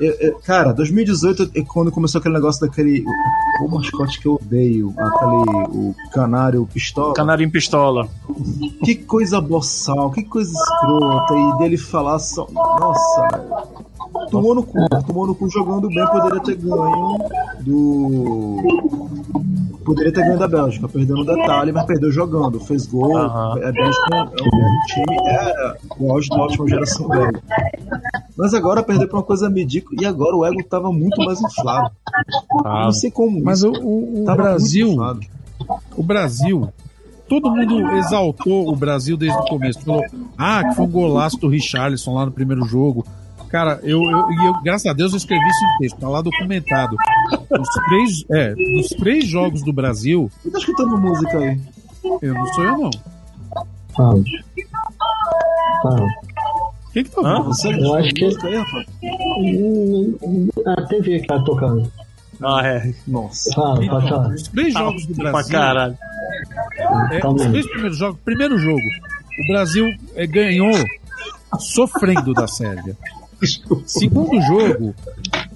eu- eu- cara, 2018 é quando começou aquele negócio daquele. O, o mascote que eu odeio, aquele. O canário pistola. Canarinho pistola. Que coisa boçal, que coisa escrota. E dele falar só. Nossa, velho. Tomou no cu, tomou no cu jogando bem, poderia ter ganho do. Poderia ter ganho da Bélgica, perdeu no detalhe, mas perdeu jogando, fez gol. Aham. É Bélgica, é o time era o auge da última geração belga. Mas agora perdeu pra uma coisa medíocre e agora o ego tava muito mais inflado. Ah, Não sei como. Mas o, o- o Brasil, o Brasil, todo mundo exaltou o Brasil desde o começo. Falou, ah, que foi um golaço do Richarlison lá no primeiro jogo. Cara, eu, eu, eu, graças a Deus, eu escrevi isso em texto, tá lá documentado. Os três, é, nos três jogos do Brasil, Você tá escutando música aí? eu não sou eu não. Fala. Fala. Quem que tá Hã? ouvindo? Você Eu acho que- A TV que tá tocando. Ah, é. Nossa. Fala, pode falar. Os três jogos do Pra Brasil. caralho. É, Calma os três primeiros jogos. Primeiro jogo, o Brasil é, ganhou sofrendo da Sérvia. Segundo jogo,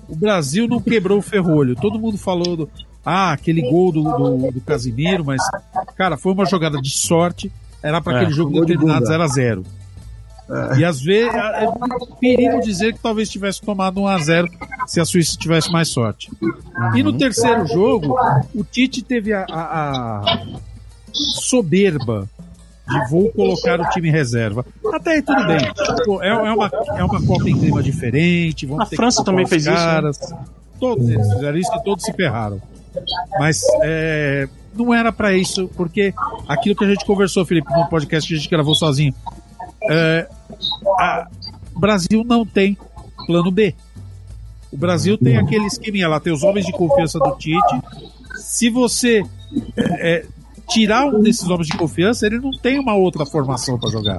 o Brasil não quebrou o ferrolho. Todo mundo falou do. Ah, aquele gol do, do, do Casimiro, mas, cara, foi uma jogada de sorte. Era para É, aquele jogo gol de terminado bunda. 0 a 0 E às vezes é perigo dizer que talvez tivesse tomado 1 a 0 se a Suíça tivesse mais sorte. E no terceiro jogo, o Tite teve a, a- a soberba de vou colocar o time em reserva. Até aí tudo bem. Pô, é, é uma, é uma Copa em clima diferente. vamos A França também fez isso, né? caras. Todos eles fizeram isso e todos se ferraram. Mas é, não era pra isso, porque aquilo que a gente conversou, Felipe, no podcast que a gente gravou sozinho. é, a- o Brasil não tem plano B. O Brasil tem aquele esqueminha lá, tem os homens de confiança do Tite. Se você é, é, tirar um desses homens de confiança, ele não tem uma outra formação pra jogar.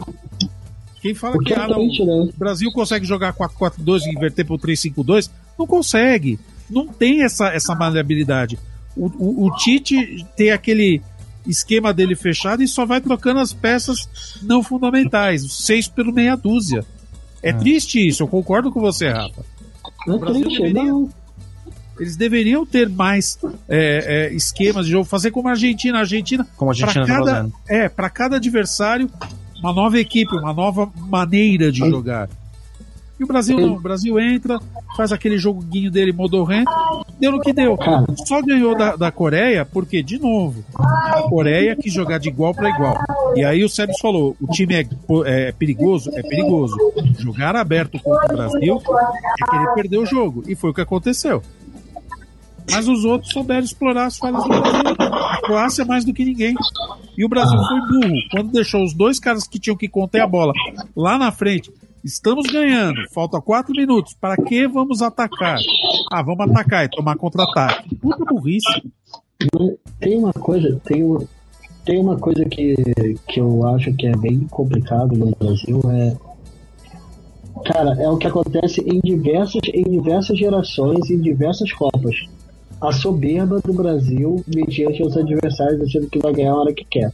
Quem fala O que é ah, não, triste, né? o Brasil consegue jogar 4-4-2 e inverter pro 3-5-2? Não consegue. Não tem essa, essa maleabilidade. O, o, o Tite tem aquele esquema dele fechado e só vai trocando as peças não fundamentais, seis pelo meia dúzia. É triste isso, eu concordo com você, Rafa. É Brasil triste, deveria- não. Eles deveriam ter mais é, é, esquemas de jogo, fazer como a Argentina. A Argentina, Como a Argentina tá cada, fazendo. é, para cada adversário, uma nova equipe, uma nova maneira de jogar. E o Brasil não. O Brasil entra, faz aquele joguinho dele modorrento, deu no que deu. Só ganhou da, da Coreia porque, de novo, a Coreia quis jogar de igual para igual. E aí o Sérgio falou: o time é, é perigoso? É perigoso. Jogar aberto contra o Brasil é querer perder o jogo. E foi o que aconteceu. Mas os outros souberam explorar as falhas do Brasil. A Croácia mais do que ninguém. E o Brasil foi burro quando deixou os dois caras que tinham que conter a bola lá na frente. Estamos ganhando, falta quatro minutos. Para que vamos atacar? Ah, vamos atacar e tomar contra-ataque. Puta burrice. Tem uma coisa, tem tem uma coisa que, que eu acho que é bem complicado no Brasil, é. Cara, é o que acontece em diversas, em diversas gerações, em diversas Copas. A soberba do Brasil mediante os adversários achando que vai ganhar a hora que quer.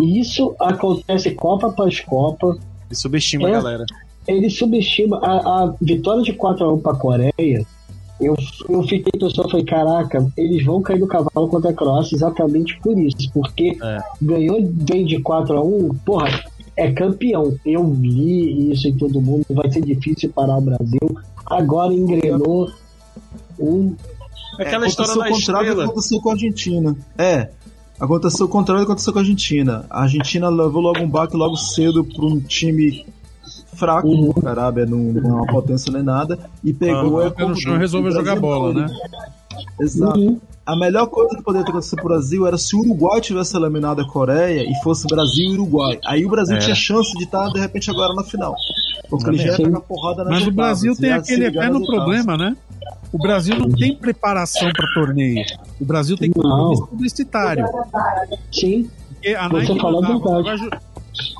E isso acontece Copa após Copa. E subestima É. a galera. Ele subestima a, a vitória de 4x1 pra Coreia. Eu, eu fiquei pensando, falei, caraca, eles vão cair do cavalo contra a Croácia exatamente por isso. Porque É. ganhou bem de 4x1, porra, é campeão. Eu li isso em todo mundo, vai ser difícil parar o Brasil. Agora engrenou um. Aquela história aconteceu da o contrário do estrela. que aconteceu com a Argentina. É. Aconteceu o contrário do que aconteceu com a Argentina. A Argentina levou logo um baque logo cedo para um time fraco. Uhum. A Arábia não, não é uma potência nem nada. E pegou. Ah, é, no chão e resolveu jogar bola, né? Exato. Uhum. A melhor coisa que poderia ter acontecido pro Brasil era se o Uruguai tivesse eliminado a Coreia e fosse Brasil e Uruguai. Aí o Brasil É. tinha chance de estar, de repente, agora na final. Porque ele já ia pegar porrada na Mas o Brasil tem aquele eterno problema, né? O Brasil não tem preparação para torneio. O Brasil tem compromisso publicitário. Sim, Porque a Nike mandava,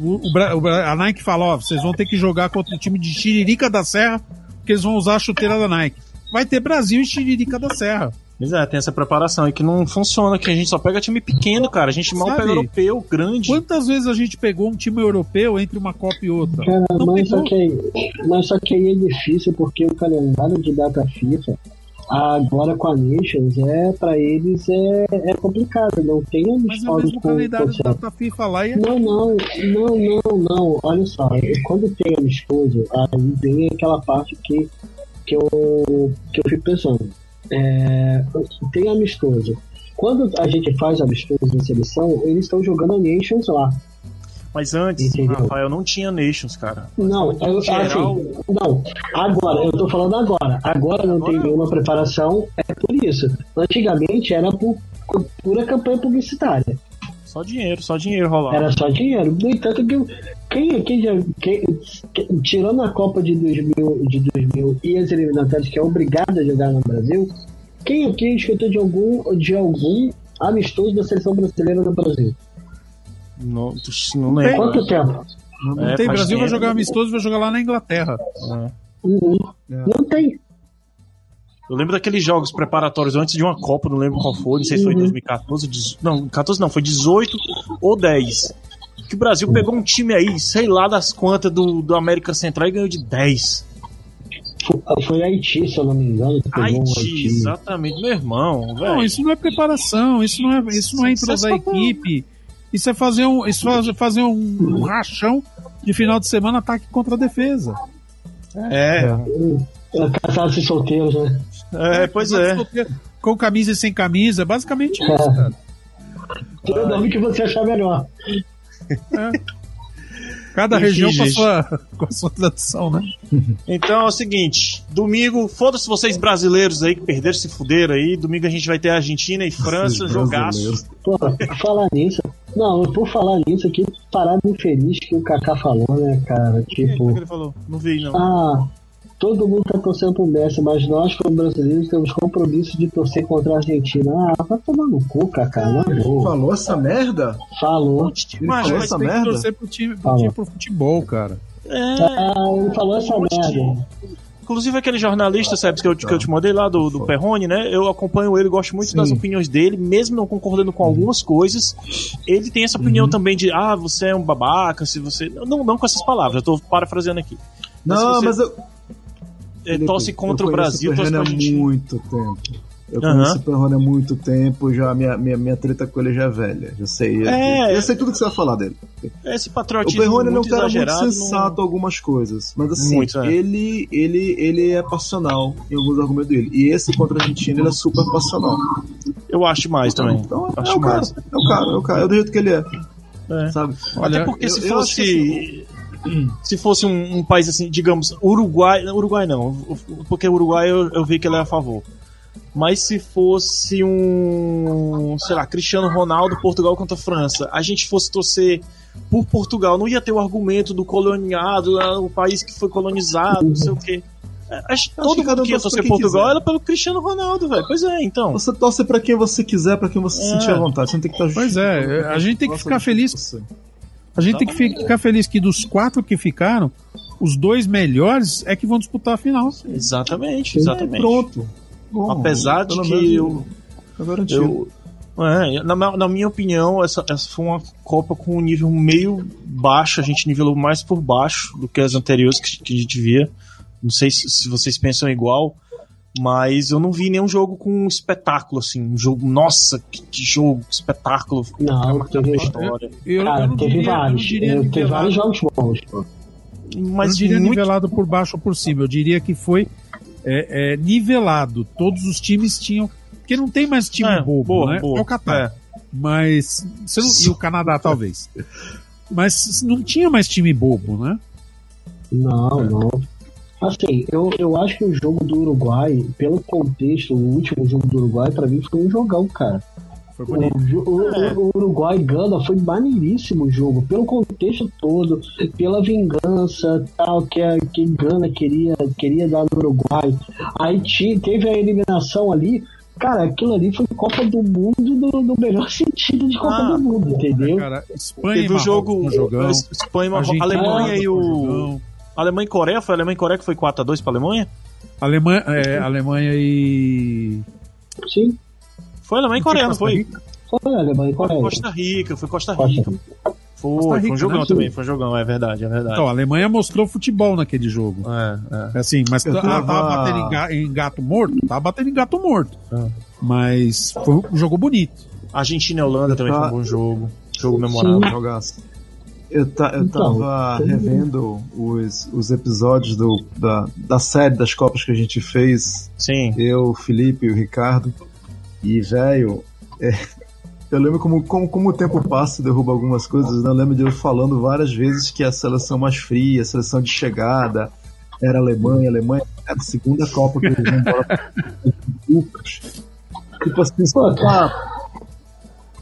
o- a Nike fala, ó, vocês vão ter que jogar contra o time de Tiririca da Serra, porque eles vão usar a chuteira da Nike. Vai ter Brasil e Tiririca da Serra. Pois é, tem essa preparação aí que não funciona, que a gente só pega time pequeno, cara. A gente mal Sabe? pega europeu, grande. Quantas vezes a gente pegou um time europeu entre uma Copa e outra? Cara, mas, só que aí, mas só que aí é difícil porque o calendário de data FIFA agora com a Nations é para eles é, é complicado, não tem Mas é o mesmo calendário da data FIFA lá e é Não, não, não, não, não. Olha só, quando tem amistoso, aí vem aquela parte que, que, eu, que eu fico pensando. É, tem amistoso. Quando a gente faz amistoso em seleção, eles estão jogando a Nations lá. Mas antes, Entendeu? Rafael, não tinha Nations, cara. Não, eu, geral- assim, não. Agora, eu tô falando agora. Agora não tem nenhuma preparação, é por isso. Antigamente era por, por pura campanha publicitária. Só dinheiro, só dinheiro rolar. Era só dinheiro. No entanto, que quem, quem já. Quem, quem- tirando a Copa de 2000, de 2000 e as eliminatórias que é obrigado a jogar no Brasil, quem aqui escutou de algum, de algum amistoso da seleção brasileira no Brasil? Não, não lembro. Quanto tempo? Não É, tem Brasil, vai jogar amistoso, vai jogar lá na Inglaterra. Uhum. É. Não tem. Eu lembro daqueles jogos preparatórios antes de uma Copa, não lembro qual foi, não sei se foi 2014, 18, não, 14 não, foi 18 ou 10. Que o Brasil pegou um time aí, sei lá das quantas do, do América Central e ganhou de 10. Foi, Haiti, se eu não me engano. que pegou um Haiti, exatamente, meu irmão, Não, velho. isso não é preparação, isso não é, isso não é Isso é entrosar a equipe. Isso é fazer um, isso é fazer um, um rachão de final de semana ataque contra a defesa. É, É, Casados e solteiros, né? é, pois é. Com camisa e sem camisa, basicamente isso, cara. Tira o nome que você achar melhor. Cada Enfim, região com a, sua, com a sua tradição, né? Então é o seguinte, domingo, foda-se vocês brasileiros aí que perderam, se fuderam aí. Domingo a gente vai ter Argentina e França, jogaço. Pô, por falar nisso. Não, por falar nisso aqui, parada infeliz que o Kaká falou, né, cara? O que Tipo, ele falou? Não vi, não. ah, todo mundo tá torcendo pro Messi, mas nós, como brasileiros, temos compromisso de torcer contra a Argentina. Ah, vai tomar no cu, Kaká, não vou. Falou essa merda? Falou. Mas, falou mas essa Tem que merda? torcer pro time, pro time pro futebol, cara. é, Ah, ele falou essa merda. Inclusive aquele jornalista, sabe, que eu, que eu te mandei lá do, do Perrone, né? Eu acompanho ele, gosto muito Sim. das opiniões dele, mesmo não concordando com algumas coisas. Ele tem essa opinião também de, ah, você é um babaca, se você. Não, não com essas palavras, eu tô parafraseando aqui. Mas Não, se mas você- eu. É, torce eu contra o conheço Brasil, o torce Perrone pra há Argentina. muito tempo. Eu conheço o Perrone há muito tempo, já minha, minha, minha treta com ele já é velha. Já sei. É. eu sei tudo que você vai falar dele. Esse O patriotismo Perrone ele é um muito cara muito sensato não- algumas coisas. Mas assim, Muito, é. ele, ele, ele é passional em alguns argumentos dele. E esse contra a Argentina ele é super passional. Eu acho mais também. Então é, acho o cara, mais. é o cara, é o cara, é do jeito que ele é. É. Sabe? Olha, Até porque eu- se eu acho fosse. Se fosse um, um país assim, digamos, Uruguai. Uruguai não, porque Uruguai eu, eu vi que ele é a favor. Mas se fosse um. Sei lá, Cristiano Ronaldo, Portugal contra a França, a gente fosse torcer por Portugal, não ia ter o argumento do coloniado, ah, o país que foi colonizado, não sei o quê. É, Acho que todo mundo que ia torce torcer Portugal quiser. era pelo Cristiano Ronaldo, velho. Pois é, então. Você torce pra quem você quiser, pra quem você É. sentir à vontade. Você não tem que estar Pois é, a gente tem que ficar feliz. você. A gente tem que ficar feliz que dos quatro que ficaram, os dois melhores é que vão disputar a final. Exatamente, É, exatamente. pronto. Bom, Apesar de que eu, tá garantido. eu é, na, na minha opinião, essa, essa foi uma Copa com um nível meio baixo. A gente nivelou mais por baixo do que as anteriores que, que a gente via. Não sei se, se vocês pensam igual, mas eu não vi nenhum jogo com um espetáculo assim. Um jogo, nossa, que, que jogo, que espetáculo. Não, teve- história. Eu, eu Cara, não teve diria, eu vários. diria Eu- Teve nivelado, vários jogos bons, pô. eu não Mas diria muito, nivelado por baixo ou por cima. Eu diria que foi é, é, nivelado. Todos os times tinham. Porque não tem mais time É, bobo, boa, né? boa. É o Catar. É. Mas. Você não, e o Canadá, talvez. Mas não tinha mais time bobo, né? Não, não. Assim, eu, eu acho que o jogo do Uruguai, pelo contexto, o último jogo do Uruguai, pra mim foi um jogão, cara. Foi bonito. O, jo- o- É. o Uruguai e Gana foi maneiríssimo o jogo, pelo contexto todo, pela vingança tal que a que Gana queria, queria dar no Uruguai. Aí teve a eliminação ali. Cara, aquilo ali foi Copa do Mundo no, no melhor sentido de Copa Ah, do Mundo, entendeu? Cara, Espanha e Teve o jogo jogão. Espanha, Argentina Alemanha e o. Alemanha e Coreia, foi Alemanha e Coreia que foi 4x2 pra Alemanha? Alemanha, é, Alemanha e. Sim, Foi Alemanha e Coreia, não foi? Rica? foi a Alemanha e Foi Coreia. Costa Rica, foi Costa Costa Rica. Foi, Costa foi Rica, um jogão né? também, foi um jogão, é verdade, é verdade. Então, a Alemanha mostrou futebol naquele jogo. É, é. Assim, mas tá- tava- tava batendo em, ga- em gato morto? Tava batendo em gato morto. Ah. Mas foi um jogo bonito. Argentina e Holanda também Tá. foi um bom jogo. Jogo memorável. Jogaço. Eu, ta, eu Então, tava tem- revendo os, os episódios do, da, da série das Copas que a gente fez, Sim. eu, o Felipe e o Ricardo. E, velho, é, eu lembro como, como, como o tempo passa e derruba algumas coisas. né? Eu lembro de eu falando várias vezes que a seleção mais fria, a seleção de chegada, era a Alemanha. A Alemanha era a segunda Copa que eles vão embora. Tipo assim, só tá,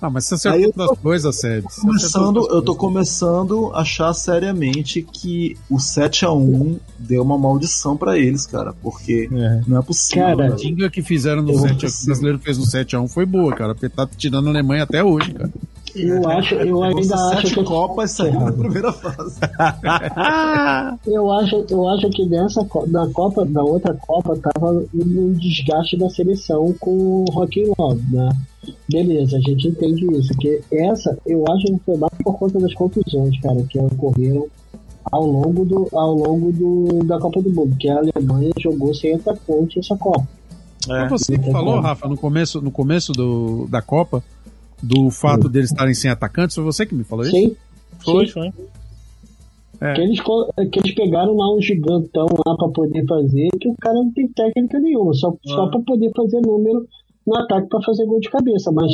Ah, mas você Aí acertou eu tô coisas, acertou começando, eu tô coisas. começando a achar seriamente que o 7 a 1 deu uma maldição pra eles, cara, porque não é possível. Cara. A dinga que fizeram no Eu 7 não que o consigo. brasileiro fez no 7x1 foi boa, cara. Porque tá tirando a Alemanha até hoje, cara. Eu acho, eu ainda acho sete que. Copas saiu na primeira fase. Eu acho, eu acho que nessa na Copa, na outra Copa, tava um desgaste da seleção com o Rock Love, né? Beleza, a gente entende isso. Que essa, eu acho que foi mais por conta das contusões, cara, que ocorreram ao longo do, ao longo do, da Copa do Mundo, que a Alemanha jogou sem atacante essa Copa. É. Foi você que falou, Rafa, no começo, no começo do, da Copa, do fato deles estarem sem atacantes, foi você que me falou isso? Sim, Foi, sim. foi. É. Que eles, co- que eles pegaram lá um gigantão lá pra poder fazer, que o cara não tem técnica nenhuma, só, só pra poder fazer número no ataque pra fazer gol de cabeça, mas.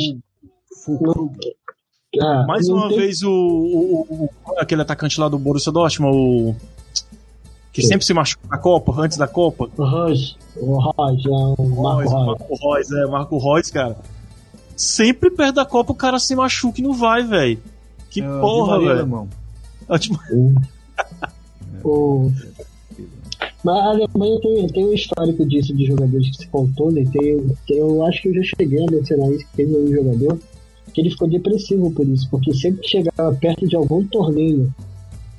Não, é, Mais uma tem- vez o, o- o- aquele atacante lá do Borussia Dortmund, o que sempre se machuca na Copa, antes da Copa. O Royce, o Royce, é, o Marco Reus, Royce. Marco Reus, é, Marco Reus, cara. Sempre perto da Copa o cara se machuca e não vai, velho. Que É, porra, velho. irmão. Ótimo. O... Mas a Alemanha tem, tem um histórico disso de jogadores que se contundem. Tem, tem, eu acho que eu já cheguei a mencionar isso, que teve um jogador que ele ficou depressivo por isso, porque sempre que chegava perto de algum torneio,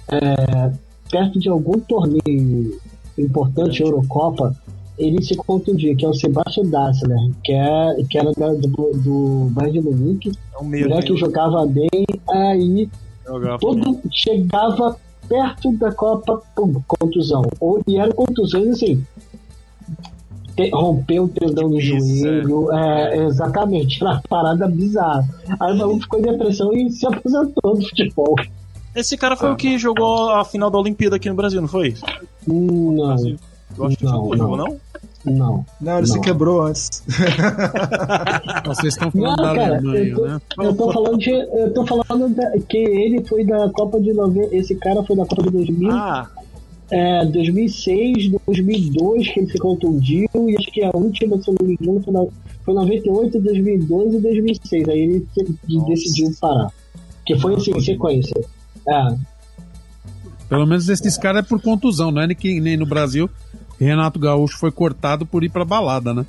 é, perto de algum torneio importante, Eurocopa, ele se contundia, que é o Sebastian Dassler, que, é, que era da- do, do Bayern de Munique, É um meio mulher que jogava bem, aí todo chegava perto da Copa, pum, contusão. Ou, e eram contusões assim. te- rompeu o tendão do joelho, é, exatamente, era uma parada bizarra. Aí o maluco ficou em depressão e se aposentou do futebol. Esse cara foi o que jogou a final da Olimpíada aqui no Brasil, não foi? Hum, Não, Eu acho que Não, jogou, não. jogou, não? não. Não, ele se Não. quebrou antes. Vocês estão Não, falando da cara, Alemanha, eu tô, né? eu tô falando de. Eu tô falando da- que ele foi da Copa de 90. Esse cara foi da Copa de 2000. Ah, É, 2006, 2002 que ele se contundiu e acho que a última, se eu não me engano, foi, na, foi 98, 2012 e 2006. Aí ele se- decidiu parar. Que foi assim, em sequência. É, Pelo menos esses caras é por contusão, não é nem que nem no Brasil. Renato Gaúcho foi cortado por ir pra balada, né?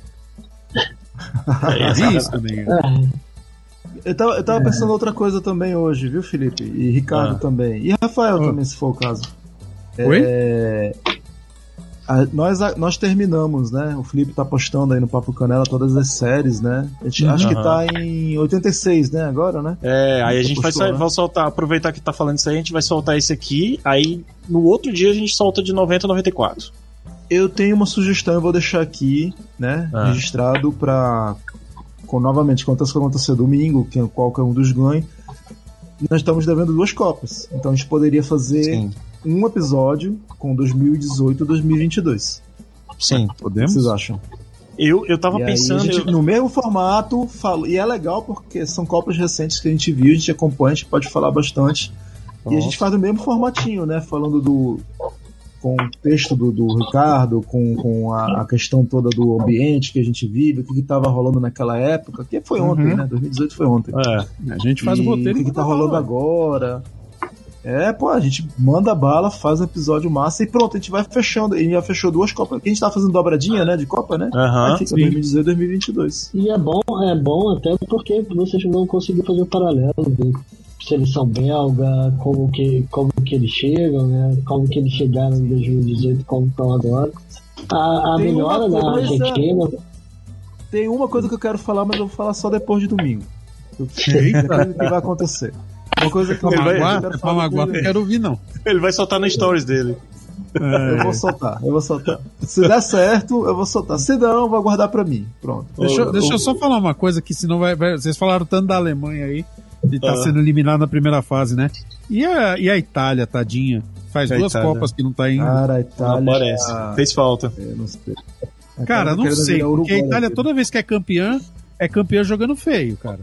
É isso também. é, Eu tava, eu tava pensando outra coisa também hoje, viu, Felipe? E Ricardo Ah. também. E Rafael Ah. também, se for o caso. Oi? É, a- nós, a- nós terminamos, né? O Felipe tá postando aí no Papo Canela todas as séries, né? A gente, Acho que tá em 86, né? Agora, né? é, aí a gente vai, Postou, sa- né? vai soltar, aproveitar que tá falando isso aí, a gente vai soltar esse aqui, aí no outro dia a gente solta de 90 a 94. Eu tenho uma sugestão, eu vou deixar aqui, né? Ah. Registrado pra. Com, novamente, o que acontecer domingo, que qualquer um dos ganhe. Nós estamos devendo duas Copas. Então a gente poderia fazer Sim. um episódio com 2018 e 2022. Sim. O que Podemos? vocês acham? Eu, eu tava E pensando. gente, eu- no mesmo formato, fala, e é legal porque são Copas recentes que a gente viu, a gente acompanha, a gente pode falar bastante. E a gente faz no mesmo formatinho, né? Falando do. Com o texto do, do Ricardo, com, com a, a questão toda do ambiente que a gente vive, o que estava rolando naquela época, que foi ontem, Uhum. né? 2018 foi ontem. É. A gente faz E o roteiro O que, que enquanto tá rolando agora. É, pô, a gente manda bala, faz um episódio massa e pronto, a gente vai fechando. A gente já fechou duas Copas. Porque a gente tá fazendo dobradinha, né? De Copa, né? Aham. Aí fica sim. 2018 e 2022. e é bom, é bom até porque vocês vão conseguir fazer o paralelo de seleção belga, como que, como que eles chegam, né? Como que eles chegaram em 2018, como estão agora. A, a Tem melhora da coisa- Argentina. Tem uma coisa que eu quero falar, mas eu vou falar só depois de domingo. Depende do que vai acontecer. Uma coisa que eu, Pra Ele vai- magoar, eu quero falar magoar, não quero ouvir, não. Ele vai soltar no stories dele. Eu vou soltar, eu vou soltar. Se der certo, eu vou soltar. Se não, eu vou guardar pra mim. Pronto. Deixa, eu- deixa eu só falar uma coisa que senão vai, vai- Vocês falaram tanto da Alemanha aí, de estar Ah. sendo eliminado na primeira fase, né? E a, e a Itália, tadinha? Faz A duas Itália. Copas que não tá indo. Cara, a Não Itália. aparece. ah, Fez falta. eu não sei. A cara, Itália não sei, porque a Itália aqui. toda vez que é campeã, é campeã jogando feio, cara.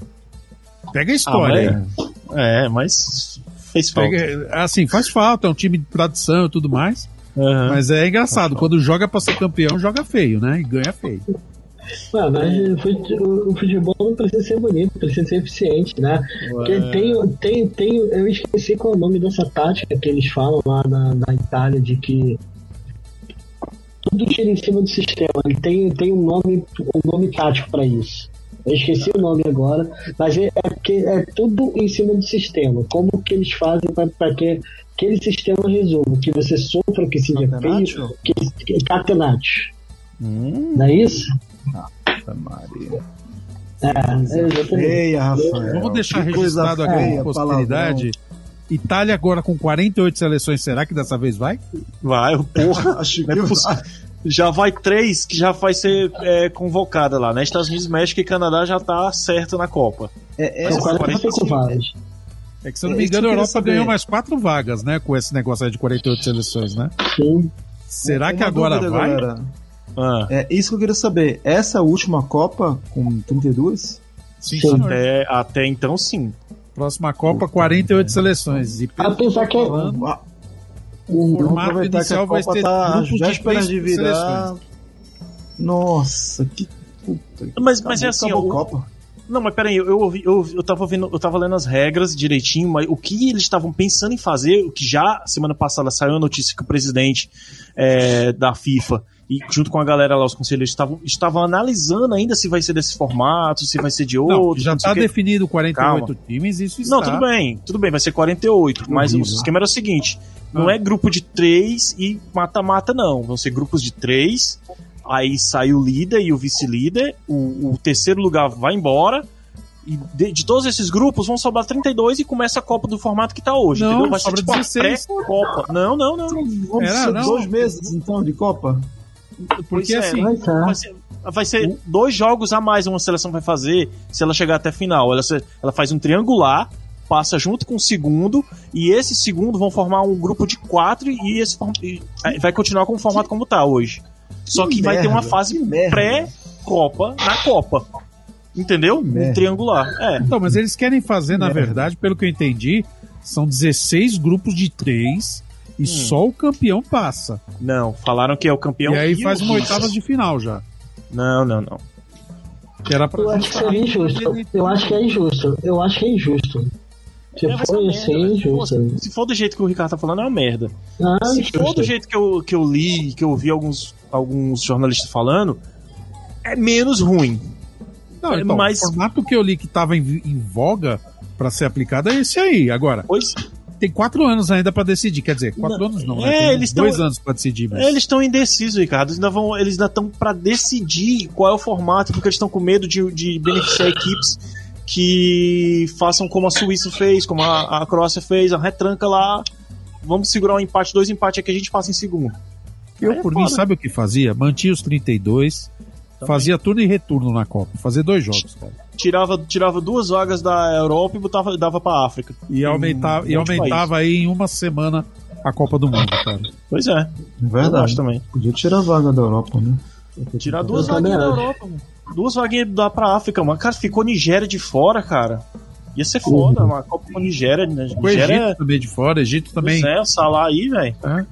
Pega a história Ah, aí. É, mas fez falta. Pega- assim, faz falta, é um time de tradição e tudo mais. Aham. Mas é engraçado, quando joga pra ser campeão, joga feio, né? E ganha feio. Mano, mas o fute- o futebol não precisa ser bonito, precisa ser eficiente, né? Porque tem, tem, tem, eu esqueci qual é o nome dessa tática que eles falam lá na, na Itália, de que tudo gira em cima do sistema. Ele tem, tem um nome, um nome tático pra isso. Eu esqueci o nome agora, mas é, é é tudo em cima do sistema. Como que eles fazem para que aquele sistema resolva? Que você sofra, que seja feio, que, que catenate. Hum, Não é isso? Ave Maria. É, é. Feia, Rafael. Vamos deixar Que registrado aqui feia, com posteridade. Itália agora com 48 seleções, será que dessa vez vai? vai, porra. palavrão. Acho é que possível. Já vai três que já vai ser é, convocada lá, né? Estados Unidos, México e Canadá já tá certo na Copa. é, é, São 45 45, vagas. É que se eu não É me engano, a Europa saber. ganhou mais quatro vagas, né? Com esse negócio aí de 48 seleções, né? Sim. Será que agora dúvida, vai? galera. Ah, É isso que eu queria saber. Essa a última Copa com 32? Sim, Sim. até, até então, sim. Próxima Copa, 48 seleções. E pelo Apesar que é- falando, Ah, O, Vamos formato inicial a vai Copa ter tá grupos de de virar. seleções. Nossa, que puta. Mas, mas é assim, o- a Copa. Não, mas peraí, eu, eu, eu, eu tava vendo, eu tava lendo as regras direitinho, mas o que eles estavam pensando em fazer, o que já semana passada saiu a notícia que o presidente é, da FIFA e junto com a galera lá, os conselheiros, estavam, estavam analisando ainda se vai ser desse formato, se vai ser de outro. já não sei está definido 48 times, isso está. Não, tudo bem, tudo bem, vai ser 48. Mas o esquema era o seguinte: não Ah. é grupo de três e mata-mata, não. Vão ser grupos de três. Aí sai o líder e o vice-líder. O, o terceiro lugar vai embora. E de, de todos esses grupos vão sobrar 32 e começa a Copa do formato que tá hoje. Não, entendeu? Vai sobra ser tipo a 16. pré-Copa. Não, não, não. Vamos Era, ser não. dois meses então de Copa? Porque Pois é, assim, Vai tá. Vai ser, vai ser dois jogos a mais uma seleção vai fazer se ela chegar até a final. Ela, se- ela faz um triangular, passa junto com o segundo, e esse segundo vão formar um grupo de quatro e esse e, vai continuar com o formato como tá hoje. Só que, vai ter uma merda, fase que merda. pré-Copa na Copa. Entendeu? Um merda. triangular. É. Então, mas eles querem fazer, na Merda. verdade, pelo que eu entendi, são 16 grupos de três e só o campeão passa. Não, falaram que é o campeão. e aí o faz uma oitava de final já. Não, não, não. Que era pra Eu acho que seria injusto. Eu acho que é injusto. Eu acho que é injusto. Se É, for assim, é injusto. Se for- Se for do jeito que o Ricardo tá falando, é uma merda. Ah, Se for do injusto. jeito que eu, que eu li, que eu vi alguns, alguns jornalistas falando, é menos ruim. Não, É, então, mas- o formato que eu li que estava em, em voga para ser aplicado é esse aí. Agora, Pois tem quatro anos ainda para decidir. Quer dizer, quatro Não, anos não, é, né? Tem eles dois tão- anos para decidir. Mas... eles estão indecisos, Ricardo. Eles ainda vão, eles ainda estão para decidir qual é o formato, porque eles estão com medo de, de beneficiar equipes que façam como a Suíça fez, como a, a Croácia fez, a retranca lá. Vamos segurar um empate, dois empates aqui, a gente passa em segundo. Eu, é por mim, foda. sabe o que fazia? Mantinha os 32, fazia turno e retorno na Copa. Fazia dois jogos, cara. Tirava, tirava duas vagas da Europa e botava, dava para África. E, aumentava, um e aumentava aí em uma semana a Copa do Mundo, cara. Pois é, É eu verdade. acho também. Podia tirar a vaga da Europa, né? Tirar duas também vaguinhas da. Europa, mano. Duas vaguinhas dá pra África, mano. Cara, ficou Nigéria de fora, cara. Ia ser foda, uma Copa com Nigéria. né? O Egito Nigéria também de fora, Egito também. Pois é, o Salah aí, velho. É.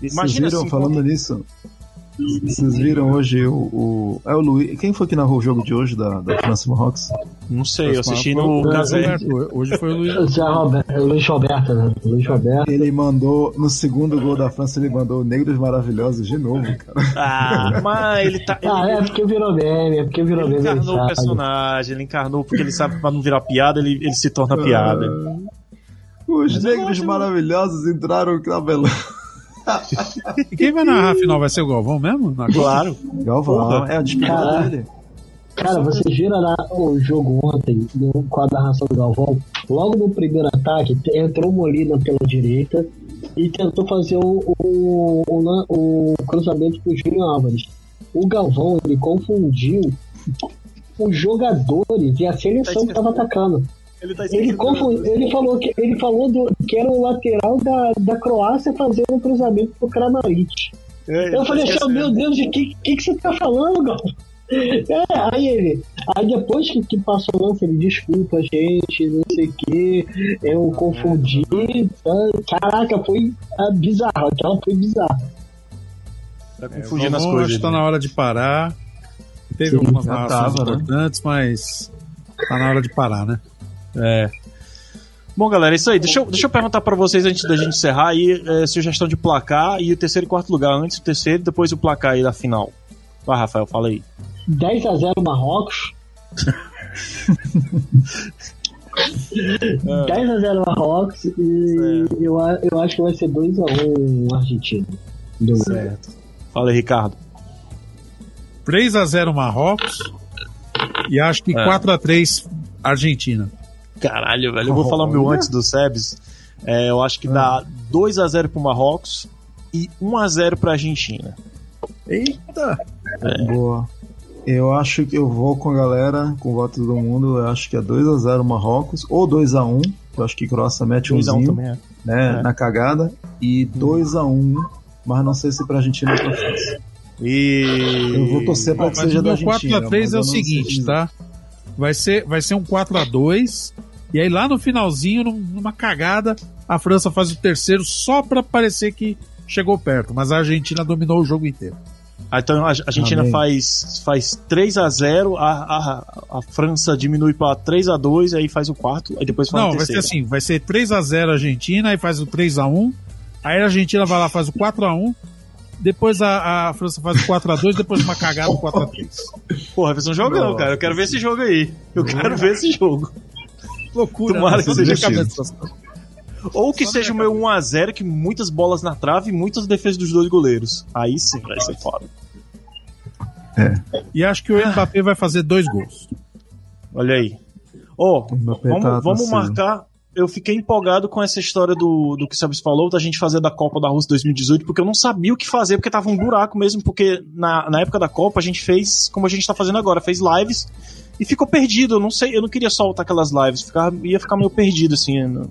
Vocês Imagina viram, assim, falando nisso, vocês viram hoje o, o. É o Luiz. Quem foi que narrou o jogo de hoje da, da França Marrocos? Não sei, eu assisti no. Roberto, Hoje foi o Luiz. O Roberto, Luiz Roberto, né? Luiz Roberto. Ele mandou, no segundo gol da França, ele mandou Negros Maravilhosos de novo, cara. Ah, mas ele tá. Ele, Ah, é porque virou meme, é porque virou meme. ele encarnou o personagem, ele encarnou porque ele sabe que pra não virar piada, ele, ele se torna piada. Os Mas eu Negros Maravilhosos entraram cabelão. E quem vai narrar a final vai ser o Galvão mesmo? Na? Claro. Galvão, Porra. é a despedida Cara. dele. Cara, vocês viram lá o jogo ontem, no quadro da ração do Galvão? Logo no primeiro ataque, entrou o Molina pela direita e tentou fazer o, o, o, o cruzamento pro Júlio Álvares. O Galvão, ele confundiu os jogadores e a seleção que estava atacando. Ele tá Ele, confu- ele falou que ele falou do, que era o lateral da, da Croácia fazendo um cruzamento pro Kramaric. É, Eu falei assim, meu Deus, o que, que, que você tá falando, Galvão? É, aí ele. Aí depois que, que passou o lance, ele desculpa, gente, não sei o que, eu confundi. tá? Caraca, foi ah, bizarro, aquela foi bizarra. Tá É, confundindo as Galvão, coisas. Acho que tá né? na hora de parar. Teve Sim, algumas narrações tava, né? importantes, mas tá na hora de parar, né? É. Bom, galera, é isso aí. Deixa eu, deixa eu perguntar pra vocês antes da gente encerrar aí, é, sugestão de placar e o terceiro e quarto lugar. Antes o terceiro e depois o placar aí da final. Vai, Rafael, fala aí. 10 a 0 Marrocos. 10x0 Marrocos e eu, eu acho que vai ser 2x1 Argentina. Do Certo. Fala aí, Ricardo. 3x0 Marrocos e acho que É. 4x3 Argentina. Caralho, velho. Eu vou falar o meu antes do Sebs. É, eu acho que dá 2x0 pro Marrocos e 1x0 pra Argentina. Eita! Boa. Eu acho que eu vou com a galera, com o voto de todo mundo. Eu acho que é 2x0 Marrocos, ou 2x1. Eu acho que Croácia mete 2x1 umzinho, também é. né, É. na cagada. E 2x1, mas não sei se pra Argentina ou pra França. E. Eu vou torcer pra Bom, que mas seja da meu Argentina. 4x3 mas é eu o seguinte, tá? Vai ser, vai ser um 4x2. E aí lá no finalzinho, num- numa cagada, a França faz o terceiro só pra parecer que chegou perto. Mas a Argentina dominou o jogo inteiro. Ah, então a a Argentina Amém. faz, faz 3x0, a, a, a França diminui pra 3x2, aí faz o quarto, aí depois faz Não, o vai ser terceiro. assim, vai ser 3x0 Argentina, aí faz o 3x1. Aí a Argentina vai lá, faz o 4x1. Depois a, a França faz o 4x2, depois uma cagada o 4x3. Porra, vai ser um jogão, Nossa. cara. Eu quero ver esse jogo aí. Eu quero ver esse jogo. Loucura. Tomara né? que seja de cabeça. Ou que Só seja o meu 1x0, que muitas bolas na trave e muitas defesas dos dois goleiros. Aí sim vai ser foda. E acho que o Mbappé vai fazer dois gols. Olha aí. Ó, O Mbappé vamos, tá vamos marcar. Eu fiquei empolgado com essa história do, do que o Sebes falou, da gente fazer da Copa da Rússia 2018, porque eu não sabia o que fazer, porque tava um buraco mesmo, porque na, na época da Copa a gente fez como a gente tá fazendo agora, fez lives e ficou perdido. Eu não sei, eu não queria soltar aquelas lives, ficava, ia ficar meio perdido, assim. no-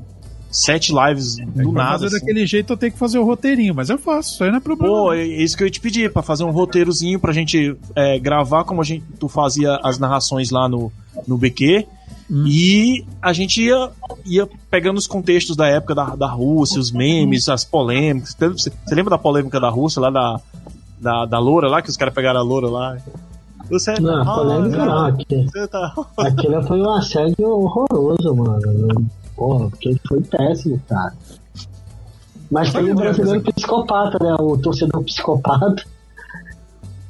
Sete lives do Pra nada. fazer assim. daquele jeito eu tenho que fazer o roteirinho, mas eu faço, isso aí não é problema. Pô, é isso que eu ia te pedir, pra fazer um roteirozinho pra gente é, gravar como a gente, tu fazia as narrações lá no, no BQ. Hum. E a gente ia, ia pegando os contextos da época da, da Rússia, os memes, as polêmicas. Você lembra da polêmica da Rússia lá, da, da, da loura lá, que os caras pegaram a loura lá? Você, Não, Ah, polêmica não. Aqui, Você tá... aquilo foi um assédio horroroso, mano. Porra, porque foi péssimo, cara. Mas tem o brasileiro psicopata, né? O torcedor psicopata.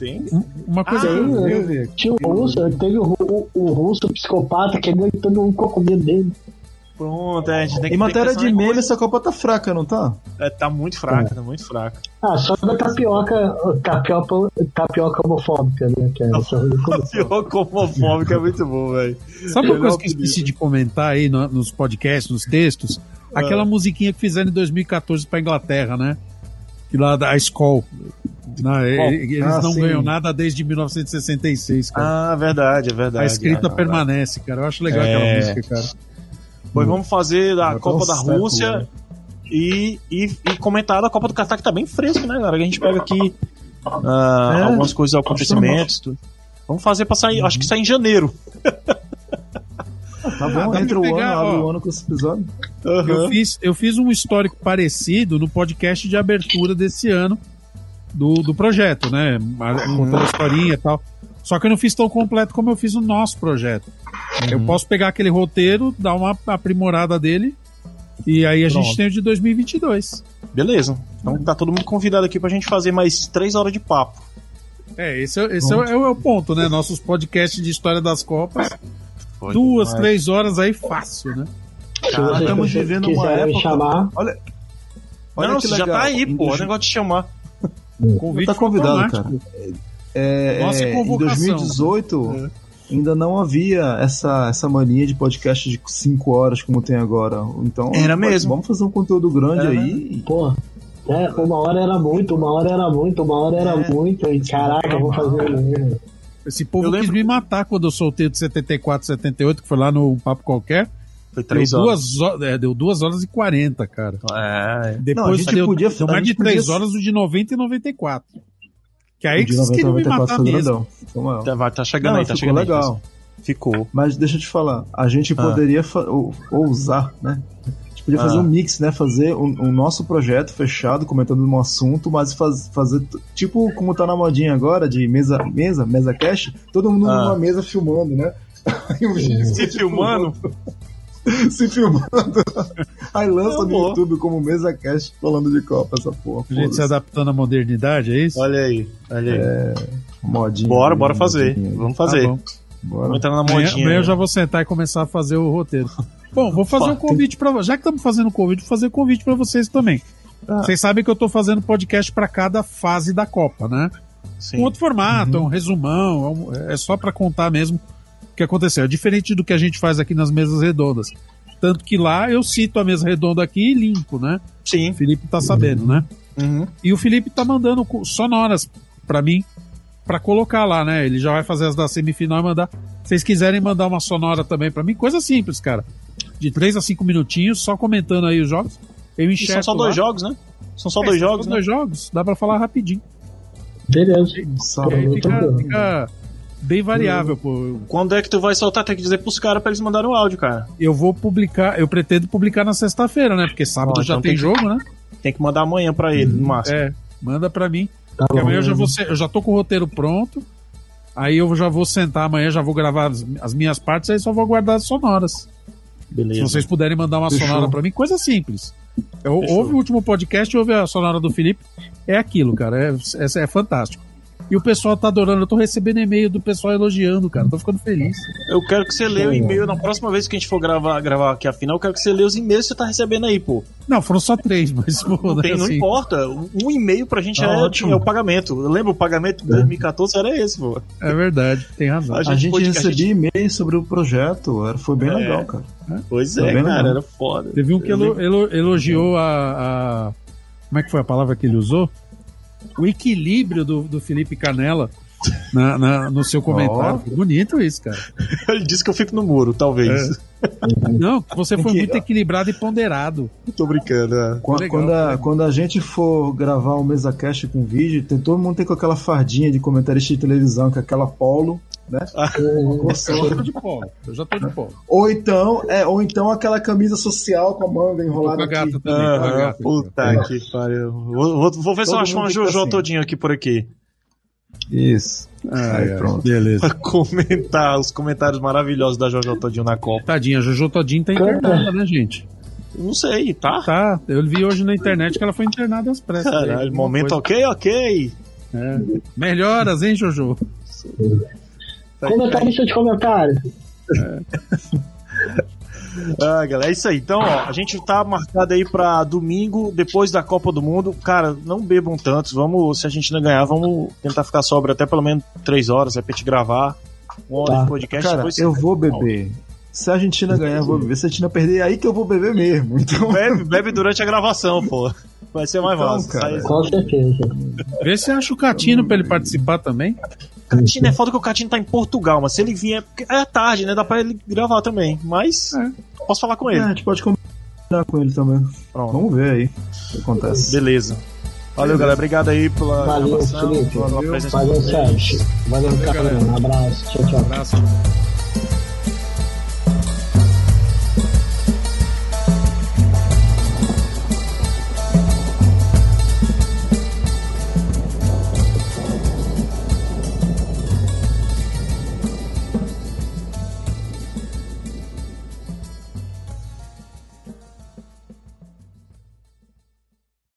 Tem? Uma coisa Ah, que eu- Eu vi. Tinha o russo, teve o, ru- o russo psicopata que ganhou todo mundo com o medo dele. Pronto, é, a gente tem que Em matéria tem de meme, essa Copa tá fraca, não tá? É, tá muito fraca, tá muito fraca. Ah, só da tapioca, tapioca, tapioca homofóbica, né? Que é essa Tapioca homofóbica é muito bom, velho. Sabe uma coisa que eu esqueci de comentar aí no- nos podcasts, nos textos? Aquela musiquinha que fizeram em 2014 pra Inglaterra, né? Lá da Skoll. Não, eles Ah, não sim. ganham nada desde 1966, cara. Ah, verdade, é verdade. a escrita Ah, não, permanece, cara. Eu acho legal É. aquela música, cara. Pois vamos fazer a Copa da Rússia né? e, e, e comentar da Copa do Catar, que tá bem fresco, né, galera? Que a gente pega aqui ah, É, algumas coisas, acontecimentos. tudo. Vamos fazer pra sair, acho que sai em janeiro. Tá dá bom, pra entra o pegar, ano, abre o ano com esse episódio. Eu, fiz, eu fiz um histórico parecido no podcast de abertura desse ano do, do projeto, né? Contando a historinha e tal. Só que eu não fiz tão completo como eu fiz no nosso projeto. Eu posso pegar aquele roteiro, dar uma aprimorada dele, e aí a gente Pronto. tem o de 2022. Beleza. Então tá todo mundo convidado aqui pra gente fazer mais três horas de papo. É, esse, é, esse é, o- é o ponto, né? Nossos podcasts de história das Copas. Duas, demais. três horas aí fácil, né? Vocês estamos vivendo uma época- chamar, Olha, olha Não, que você já tá aí, Em pô. O negócio de chamar. Convite Tá convidado, automático. É, Nossa é, em convocação. 2018 ainda não havia essa, essa mania de podcast de 5 horas como tem agora. Então, Era pode- mesmo. Vamos fazer um conteúdo grande Era. aí. pô, é, uma hora era muito, uma hora era muito, uma hora era É. muito, e caraca, eu vou fazer. Esse povo Eu quis lembro- me matar quando eu soltei o de 74, 78, que foi lá no Papo Qualquer. Foi Deu três horas. duas, é, deu duas horas e 40, cara. É. Depois Não, a gente deu, podia- deu mais de gente podia- 3 horas o de 90 e 94. Que aí que vocês 90, queriam me 94 matar mesmo. maior. Tá, vai, tá chegando Não, aí, tá chegando aí. legal. Ficou. Mas deixa eu te falar, a gente poderia fa- ou- ousar, né? Podia fazer Ah. um mix, né? Fazer o o nosso projeto fechado, comentando um assunto, mas faz- fazer tipo como tá na modinha agora, de mesa, mesa, mesa cash, todo mundo Ah. numa mesa filmando, né? Se filmando, se filmando. Aí lança no. YouTube como mesa cash falando de Copa, essa porra. A gente se foda-se. adaptando à modernidade, é isso? olha aí, olha aí. Modinha. Bora, bora fazer. modinha. Vamos Tá fazer. bom. Bora. Entrando na Amanhã, modinha. amanhã eu né? já vou sentar e começar a fazer o roteiro. Bom, vou fazer um convite para Já que estamos fazendo convite, vou fazer convite para vocês também. Ah. Vocês sabem que eu tô fazendo podcast para cada fase da Copa, né? Sim. Um outro formato, um resumão, é um- é só para contar mesmo o que aconteceu. É diferente do que a gente faz aqui nas mesas redondas. Tanto que lá eu cito a mesa redonda aqui e limpo, né? O Sim. Felipe tá sabendo, né? Uhum. E o Felipe tá mandando sonoras pra mim pra colocar lá, né? Ele já vai fazer as da semifinal e mandar. Se vocês quiserem mandar uma sonora também pra mim, coisa simples, cara. De 3 a 5 minutinhos, só comentando aí os jogos. Eu E enxergo. são só dois jogos, né? São só dois jogos, né? dois jogos, dá pra falar rapidinho. Beleza. E aí fica, fica bem variável, pô. Quando é que tu vai soltar? Tem que dizer pros caras pra eles mandarem o áudio, cara. Eu vou publicar, eu pretendo publicar na sexta-feira, né? Porque sábado Ó, já então tem tem que- jogo, né? Tem que mandar amanhã pra ele, no máximo. É, manda pra mim. Tá Porque bom. amanhã eu já, vou ser- eu já tô com o roteiro pronto. Aí eu já vou sentar amanhã, já vou gravar as, as minhas partes, aí só vou guardar as sonoras. Beleza. Se vocês puderem mandar uma Fechou. sonora pra mim, coisa simples. Fechou. ouve o último podcast, ouve a sonora do Felipe. É aquilo, cara. É, é, é fantástico. E o pessoal tá adorando. Eu tô recebendo e-mail do pessoal elogiando, cara. Tô ficando feliz. Eu quero que você leia o e-mail na próxima vez que a gente for gravar, gravar aqui a final. Eu quero que você leia os e-mails que você tá recebendo aí, pô. Não, foram só três, mas pô, Não, tem, não assim, importa. Um e-mail pra gente Tá é, ótimo. é o pagamento. Eu lembro o pagamento de 2014 era esse, pô. É verdade, tem razão. A A gente podcast- recebia e-mail sobre o projeto, era- foi bem É. legal, cara. Pois Tá é, cara, não? era foda. Teve um que elo- elo- elogiou a, a- Como é que foi a palavra que ele usou? O equilíbrio do, do Felipe Canela na- na- no seu comentário. Ó. Bonito isso, cara. Ele disse que eu fico no muro, talvez. Não, que você foi muito equilibrado e ponderado. Tô brincando, é. Quando, Legal, quando, a, quando a gente for gravar um mesa cast com vídeo, tem todo mundo tem com aquela fardinha de comentarista de televisão, com aquela polo, né? Eu já tô de polo. Eu já tô de polo. Ou então, é, ou então aquela camisa social com a manga enrolada a gata aqui. também. tô com a Aham, gata. puta que pariu. Vou, vou- vou ver se eu Todo acho uma Jojo assim. todinho aqui por aqui. Isso. Ah, Aí, pronto. Beleza. Pra comentar os comentários maravilhosos da Jojo todinho na Copa. Tadinha, a Jojo Todinho tá internada, né, gente? Não sei, tá? Tá, eu vi hoje na internet que ela foi internada às pressas. Caralho, alguma momento coisa. ok, ok. É. Melhoras, hein, Jojo? Comentarista de comentário. Ah, galera, é isso aí. Então, ó, a gente tá marcado aí pra domingo, depois da Copa do Mundo. Cara, não bebam tantos. Vamos, se a gente não ganhar, vamos tentar ficar sobre até pelo menos três horas, é pra gente gravar. Uma hora Tá. de podcast. Cara, depois eu vou beber. Se a Argentina ganhar, eu vou beber. Se a Argentina perder, é aí que eu vou beber mesmo. Então, bebe, bebe durante a gravação, pô. Vai ser mais Então, cara. Com certeza. Vê se acha o Catino pra ele participar também. Catino é foda que o Catino tá em Portugal, mas se ele vier. É tarde, né? Dá pra ele gravar também. Mas É. posso falar com é, ele. a gente pode combinar com ele também. Pronto. Vamos ver aí o que acontece. Beleza. Valeu, galera. Obrigado aí pela Valeu, gravação, Felipe. pela Valeu. Sérgio. Valeu, Valeu, galera. Um abraço. Tchau, tchau. Abraço.